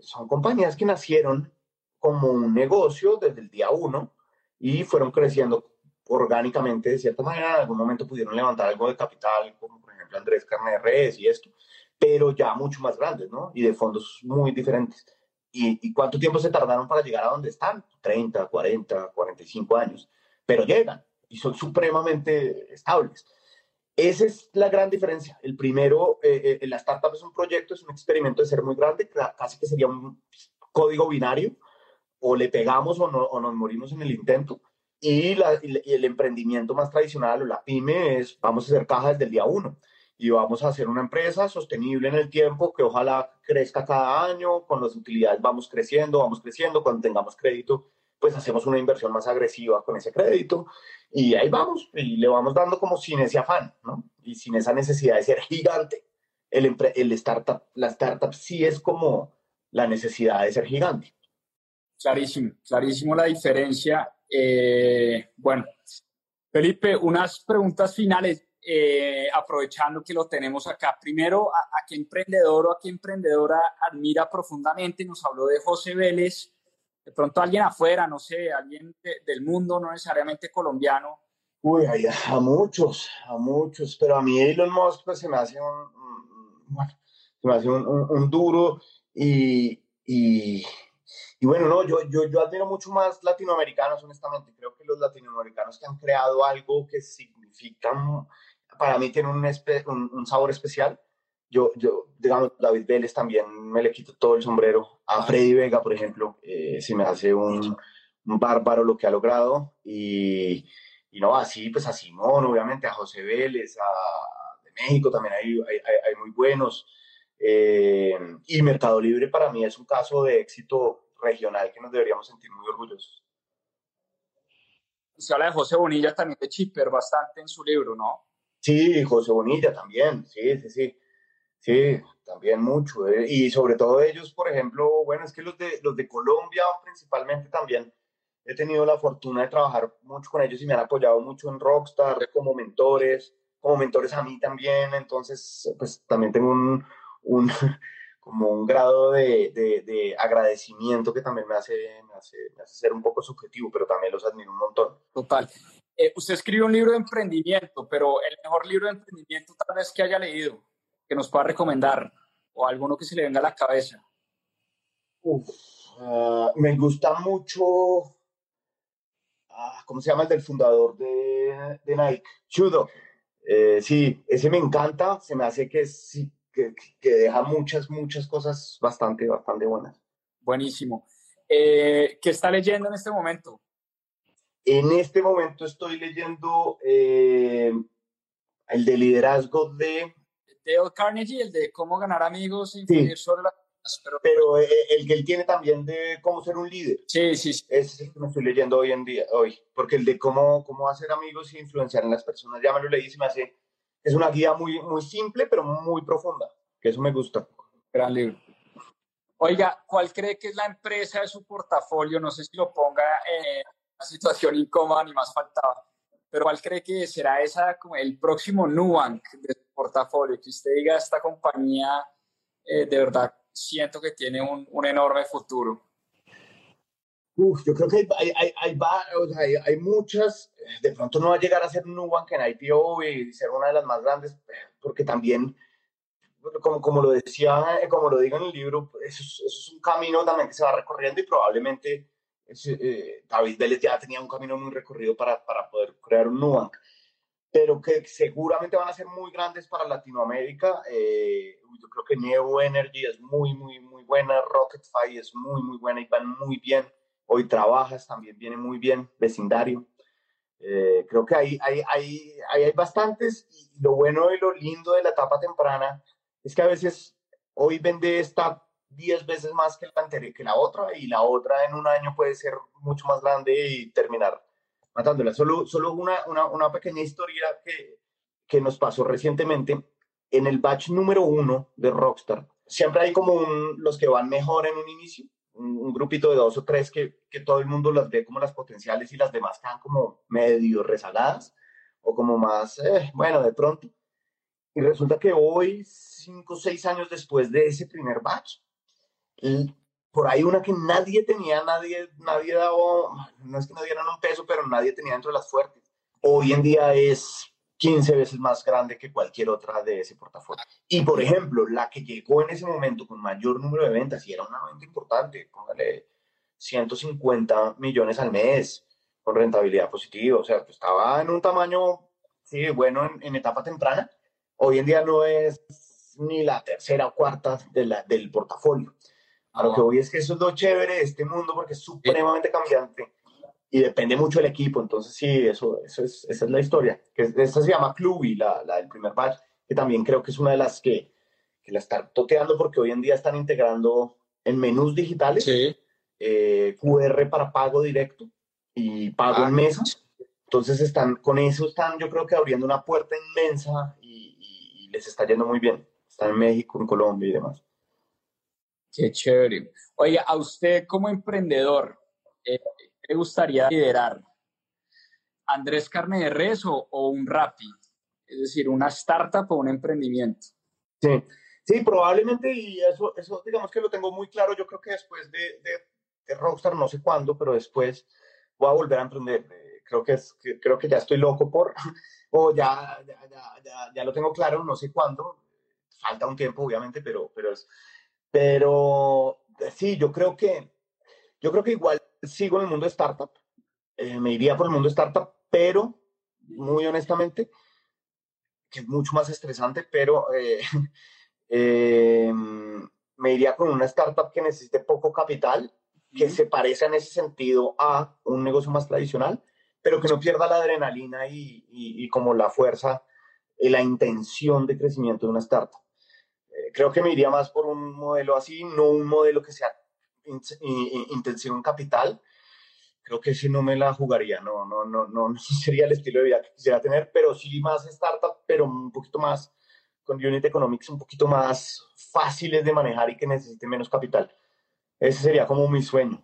[SPEAKER 2] son compañías que nacieron como un negocio desde el día uno, y fueron creciendo orgánicamente de cierta manera. En algún momento pudieron levantar algo de capital, como por ejemplo Andrés Carne de y esto, pero ya mucho más grandes, ¿no? Y de fondos muy diferentes. ¿Y, ¿Y, cuánto tiempo se tardaron para llegar a donde están? 30, 40, 45 años. Pero llegan y son supremamente estables. Esa es la gran diferencia. El primero, eh, eh, la startup es un proyecto, es un experimento de ser muy grande, casi que sería un código binario, o le pegamos o, no, o nos morimos en el intento. Y, la, y, el emprendimiento más tradicional o la pyme es, vamos a hacer caja desde el día uno y vamos a hacer una empresa sostenible en el tiempo que ojalá crezca cada año, con las utilidades vamos creciendo, vamos creciendo, cuando tengamos crédito, pues hacemos una inversión más agresiva con ese crédito y ahí vamos y le vamos dando como sin ese afán, ¿no? Y sin esa necesidad de ser gigante. El, el startup, la startup sí es como la necesidad de ser gigante.
[SPEAKER 1] Clarísimo, clarísimo la diferencia. Eh, bueno, Felipe, unas preguntas finales, eh, aprovechando que lo tenemos acá. Primero, ¿a, ¿a, qué emprendedor o a qué emprendedora admira profundamente? Nos habló de José Vélez. de pronto alguien afuera, no sé, alguien del mundo, no necesariamente colombiano.
[SPEAKER 2] Uy, a, muchos, a muchos, pero a mí Elon Musk pues, se me hace un, se me hace un, duro y, y, y, bueno, no, yo, yo, yo admiro mucho más latinoamericanos, honestamente. Creo que los latinoamericanos que han creado algo que significa, para mí tiene un, un, un sabor especial yo, yo, digamos, David Vélez también me le quito todo el sombrero. A Freddy Vega, por ejemplo, eh, se me hace un, bárbaro lo que ha logrado. Y, y, no, así, pues a Simón, obviamente, a José Vélez, a, de México también hay, hay, hay muy buenos. Eh, y Mercado Libre para mí es un caso de éxito regional que nos deberíamos sentir muy orgullosos.
[SPEAKER 1] Se habla de José Bonilla también de Chipper bastante en su libro, ¿no?
[SPEAKER 2] Sí, José Bonilla también, sí, sí, sí. Sí, también mucho. Eh, y sobre todo ellos, por ejemplo, bueno, es que los de, los de Colombia principalmente también he tenido la fortuna de trabajar mucho con ellos y me han apoyado mucho en Rockstar como mentores, como mentores a mí también. Entonces, pues también tengo un, un como un grado de, de, agradecimiento que también me hace, me hace, me, hace, ser un poco subjetivo, pero también los admiro un montón.
[SPEAKER 1] Total. Eh, usted escribe un libro de emprendimiento, pero el mejor libro de emprendimiento tal vez que haya leído que nos pueda recomendar o alguno que se le venga a la cabeza.
[SPEAKER 2] Ah, me gusta mucho, ah, ¿cómo se llama el del fundador de, de Nike? Chudo. Eh, sí, ese me encanta, se me hace que, sí, que, que, deja muchas, muchas cosas bastante, bastante buenas.
[SPEAKER 1] Buenísimo. Eh, ¿Qué está leyendo en este momento?
[SPEAKER 2] En este momento estoy leyendo eh, el de liderazgo de
[SPEAKER 1] Dale Carnegie, el de cómo ganar amigos e influir sobre las
[SPEAKER 2] pero, pero eh, el que él tiene también de cómo ser un líder.
[SPEAKER 1] Sí, sí, sí.
[SPEAKER 2] Ese es el que me estoy leyendo hoy en día, hoy. Porque el de cómo, cómo hacer amigos e influenciar en las personas, ya me lo leí y me hace... Es una guía muy, muy simple, pero muy profunda, que eso me gusta.
[SPEAKER 1] Gran libro. Oiga, ¿cuál cree que es la empresa de su portafolio? No sé si lo ponga en una situación incómoda ni más faltaba, pero ¿cuál cree que será esa como el próximo Nubank de portafolio, que usted diga, esta compañía eh, de verdad siento que tiene un, un enorme futuro?
[SPEAKER 2] Uf, yo creo que hay, hay, hay, hay, hay, muchas, de pronto no va a llegar a ser Nubank en IPO y ser una de las más grandes, porque también, como, como lo decía, como lo digo en el libro, eso es, eso es un camino también que se va recorriendo y probablemente eh, David Vélez ya tenía un camino muy recorrido para, para poder crear un Nubank pero que seguramente van a ser muy grandes para Latinoamérica. Eh, yo creo que Neo Energy es muy, muy, muy buena, Rocketfy es muy, muy buena y van muy bien. Hoy trabajas, también viene muy bien, vecindario. Eh, creo que hay, hay, hay, hay, bastantes y lo bueno y lo lindo de la etapa temprana es que a veces hoy vende esta 10 veces más que la anterior, que la otra y la otra en un año puede ser mucho más grande y terminar matándola. Solo, solo una, una, una pequeña historia que, que nos pasó recientemente. En el batch número uno de Rockstar, siempre hay como los que van mejor en un inicio, un, grupito de dos o tres que, que, todo el mundo las ve como las potenciales y las demás quedan como medio rezagadas o como más, eh, bueno, de pronto. Y resulta que hoy, cinco o seis años después de ese primer batch, por ahí una que nadie tenía, nadie, nadie daba, no es que no dieran un peso, pero nadie tenía dentro de las fuertes. Hoy en día es 15 veces más grande que cualquier otra de ese portafolio. Y por ejemplo, la que llegó en ese momento con mayor número de ventas, y era una venta importante, póngale 150 millones al mes, con rentabilidad positiva, o sea, pues estaba en un tamaño, sí, bueno, en, etapa temprana. Hoy en día no es ni la tercera o cuarta de la, del portafolio. A lo que voy es que eso es lo chévere de este mundo porque es supremamente cambiante y depende mucho del equipo. Entonces, sí, eso, eso es, esa es la historia. Que esta se llama Cluby, la, la del primer batch, que también creo que es una de las que, que la están toteando porque hoy en día están integrando en menús digitales eh, QR para pago directo y pago ah, en mesas. Entonces, están, con eso están, yo creo que abriendo una puerta inmensa y, y les está yendo muy bien. Están en México, en Colombia y demás.
[SPEAKER 1] Qué chévere. Oye, a usted como emprendedor, ¿qué eh, le gustaría liderar? ¿Andrés Carne de Res o, un Rappi? Es decir, una startup o un emprendimiento.
[SPEAKER 2] Sí, sí, probablemente, y eso, eso digamos que lo tengo muy claro, yo creo que después de, de Rockstar, no sé cuándo, pero después voy a volver a emprender. Creo que, es, creo que ya estoy loco por, o ya, ya, ya, ya, lo tengo claro, no sé cuándo. Falta un tiempo, obviamente, pero, pero, pero sí, yo creo que, yo creo que igual sigo en el mundo de startup. Eh, me iría por el mundo de startup, pero muy honestamente, que es mucho más estresante, pero eh, em, me iría con una startup que necesite poco capital, que se parezca en ese sentido a un negocio más tradicional, pero que no pierda la adrenalina y, y, como la fuerza y la intención de crecimiento de una startup. Eh, creo que me iría más por un modelo así, no un modelo que sea intención capital, creo que si no me la jugaría, no, no, no, no, sería el estilo de vida que quisiera tener, pero sí más startup, pero un poquito más, con unit economics un poquito más fáciles de manejar y que necesiten menos capital. Ese sería como mi sueño.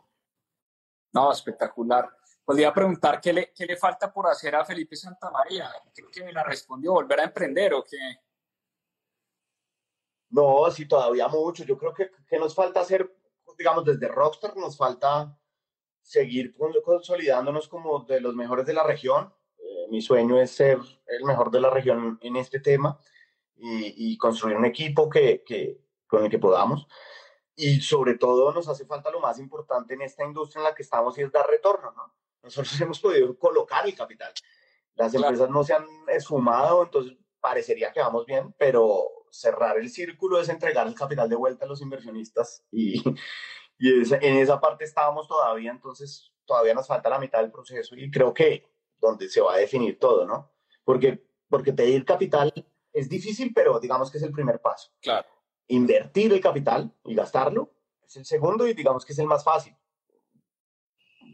[SPEAKER 1] No, espectacular. Podría preguntar qué le, qué le falta por hacer a Felipe Santamaría. Creo que me la respondió, volver a emprender o qué.
[SPEAKER 2] No, sí, todavía mucho. Yo creo que, que nos falta hacer, digamos, desde Rockstar nos falta seguir consolidándonos como de los mejores de la región. Eh, mi sueño es ser el mejor de la región en este tema y, construir un equipo que, que, con el que podamos. Y sobre todo nos hace falta lo más importante en esta industria en la que estamos y es dar retorno. ¿no? Nosotros hemos podido colocar el capital. Las empresas no se han esfumado, entonces parecería que vamos bien, pero cerrar el círculo es entregar el capital de vuelta a los inversionistas y, y en esa parte estábamos todavía, entonces todavía nos falta la mitad del proceso y creo que donde se va a definir todo, ¿no? Porque, porque pedir capital es difícil, pero digamos que es el primer paso.
[SPEAKER 1] Claro.
[SPEAKER 2] Invertir el capital y gastarlo es el segundo y digamos que es el más fácil,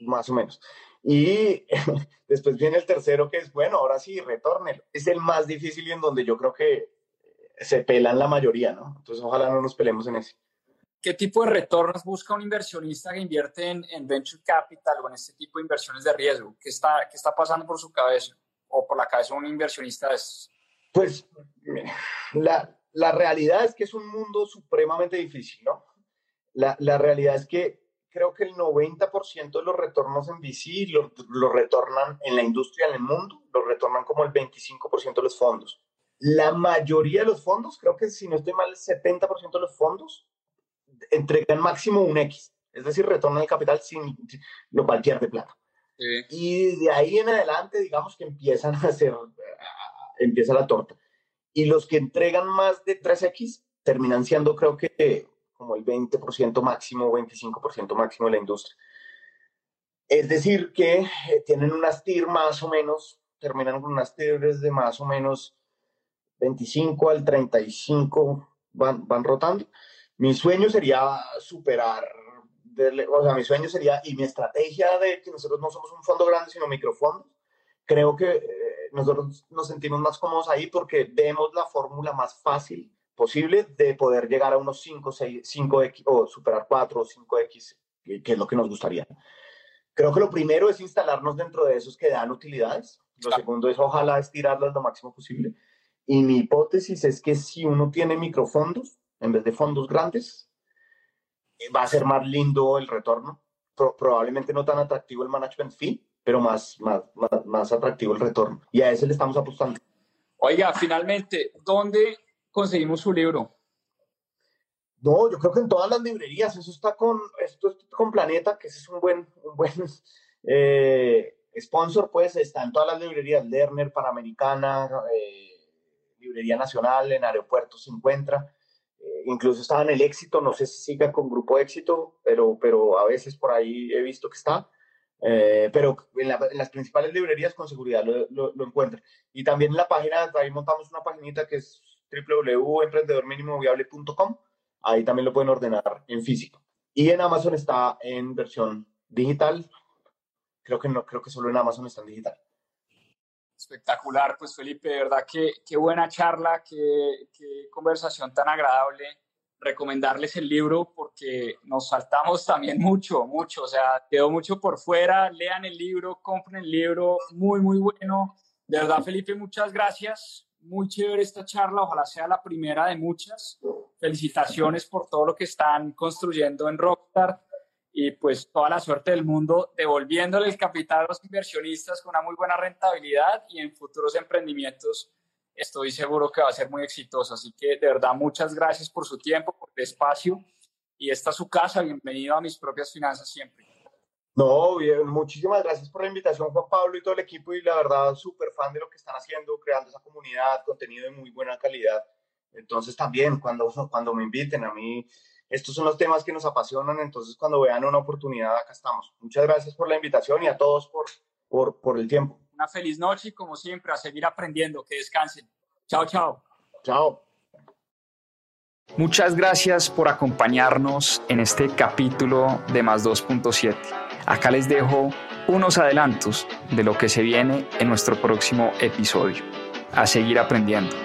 [SPEAKER 2] más o menos. Y después viene el tercero que es, bueno, ahora sí, retórnelo. Es el más difícil y en donde yo creo que se pelan la mayoría, ¿no? Entonces ojalá no nos pelemos en ese.
[SPEAKER 1] ¿Qué tipo de retornos busca un inversionista que invierte en, venture capital o en este tipo de inversiones de riesgo? ¿Qué está, qué está pasando por su cabeza o por la cabeza de un inversionista?
[SPEAKER 2] Pues la, la, realidad es que es un mundo supremamente difícil, ¿no? La, la realidad es que creo que el 90% de los retornos en VC lo, lo, retornan en la industria, en el mundo, lo retornan como el 25% de los fondos. La mayoría de los fondos, creo que si no estoy mal, el 70% de los fondos entregan máximo un X, es decir, retorno el capital sin lo cual pierde plata. Y de ahí en adelante, digamos que empiezan a hacer, empieza la torta. Y los que entregan más de 3X terminan siendo, creo que, como el 20% máximo, 25% máximo de la industria. Es decir, que eh, tienen unas TIR más o menos, terminan con unas TIR de más o menos 25 al 35, van, van rotando mi sueño sería superar, o sea, mi sueño sería, y mi estrategia de que nosotros no somos un fondo grande, sino microfondos, creo que eh, nosotros nos sentimos más cómodos ahí porque vemos la fórmula más fácil posible de poder llegar a unos 5, 6, 5X o superar 4 o 5X, que es lo que nos gustaría. Creo que lo primero es instalarnos dentro de esos que dan utilidades. Lo segundo es ojalá estirarlas lo máximo posible. Y mi hipótesis es que si uno tiene microfondos, en vez de fondos grandes, va a ser más lindo el retorno. probablemente no tan atractivo el management fee, pero más, más, más, atractivo el retorno. Y a ese le estamos apostando.
[SPEAKER 1] Oiga, finalmente, ¿dónde conseguimos su libro?
[SPEAKER 2] No, yo creo que en todas las librerías. Eso está con, esto con Planeta, que ese es un buen, un buen eh, sponsor, pues está en todas las librerías. Lerner, Panamericana, eh, Librería Nacional, en Aeropuertos se encuentra incluso estaba en el éxito, no sé si siga con Grupo Éxito, pero, pero a veces por ahí he visto que está. Eh, pero en, las principales librerías con seguridad lo, lo, encuentran. Y también en la página, ahí montamos una paginita que es www.emprendedorminimoviable.com. Ahí también lo pueden ordenar en físico. Y en Amazon está en versión digital. Creo que no, creo que solo en Amazon está en digital.
[SPEAKER 1] Espectacular, pues Felipe, de verdad que qué buena charla, qué, qué, conversación tan agradable. Recomendarles el libro porque nos saltamos también mucho, mucho, o sea, quedó mucho por fuera. Lean el libro, compren el libro, muy, muy bueno. De verdad, Felipe, muchas gracias. Muy chévere esta charla, ojalá sea la primera de muchas. Felicitaciones por todo lo que están construyendo en Rockstar y pues toda la suerte del mundo devolviéndole el capital a los inversionistas con una muy buena rentabilidad y en futuros emprendimientos estoy seguro que va a ser muy exitoso. Así que de verdad muchas gracias por su tiempo, por el espacio y esta es su casa. Bienvenido a mis propias finanzas siempre.
[SPEAKER 2] No, bien, muchísimas gracias por la invitación, Juan Pablo y todo el equipo. Y la verdad, súper fan de lo que están haciendo, creando esa comunidad, contenido de muy buena calidad. Entonces, también, cuando, cuando me inviten a mí, estos son los temas que nos apasionan. Entonces, cuando vean una oportunidad, acá estamos. Muchas gracias por la invitación y a todos por, por, por el tiempo.
[SPEAKER 1] Una feliz noche y, como siempre, a seguir aprendiendo. Que descansen. Chao, chao.
[SPEAKER 2] Chao.
[SPEAKER 1] Muchas gracias por acompañarnos en este capítulo de Más 2.7. Acá les dejo unos adelantos de lo que se viene en nuestro próximo episodio. A seguir aprendiendo.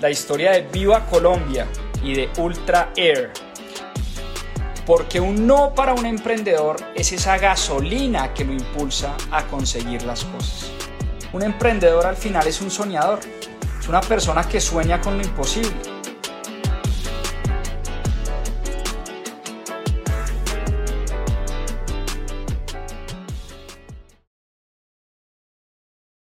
[SPEAKER 1] La historia de Viva Colombia y de Ultra Air. Porque un no para un emprendedor es esa gasolina que lo impulsa a conseguir las cosas. Un emprendedor al final es un soñador, es una persona que sueña con lo imposible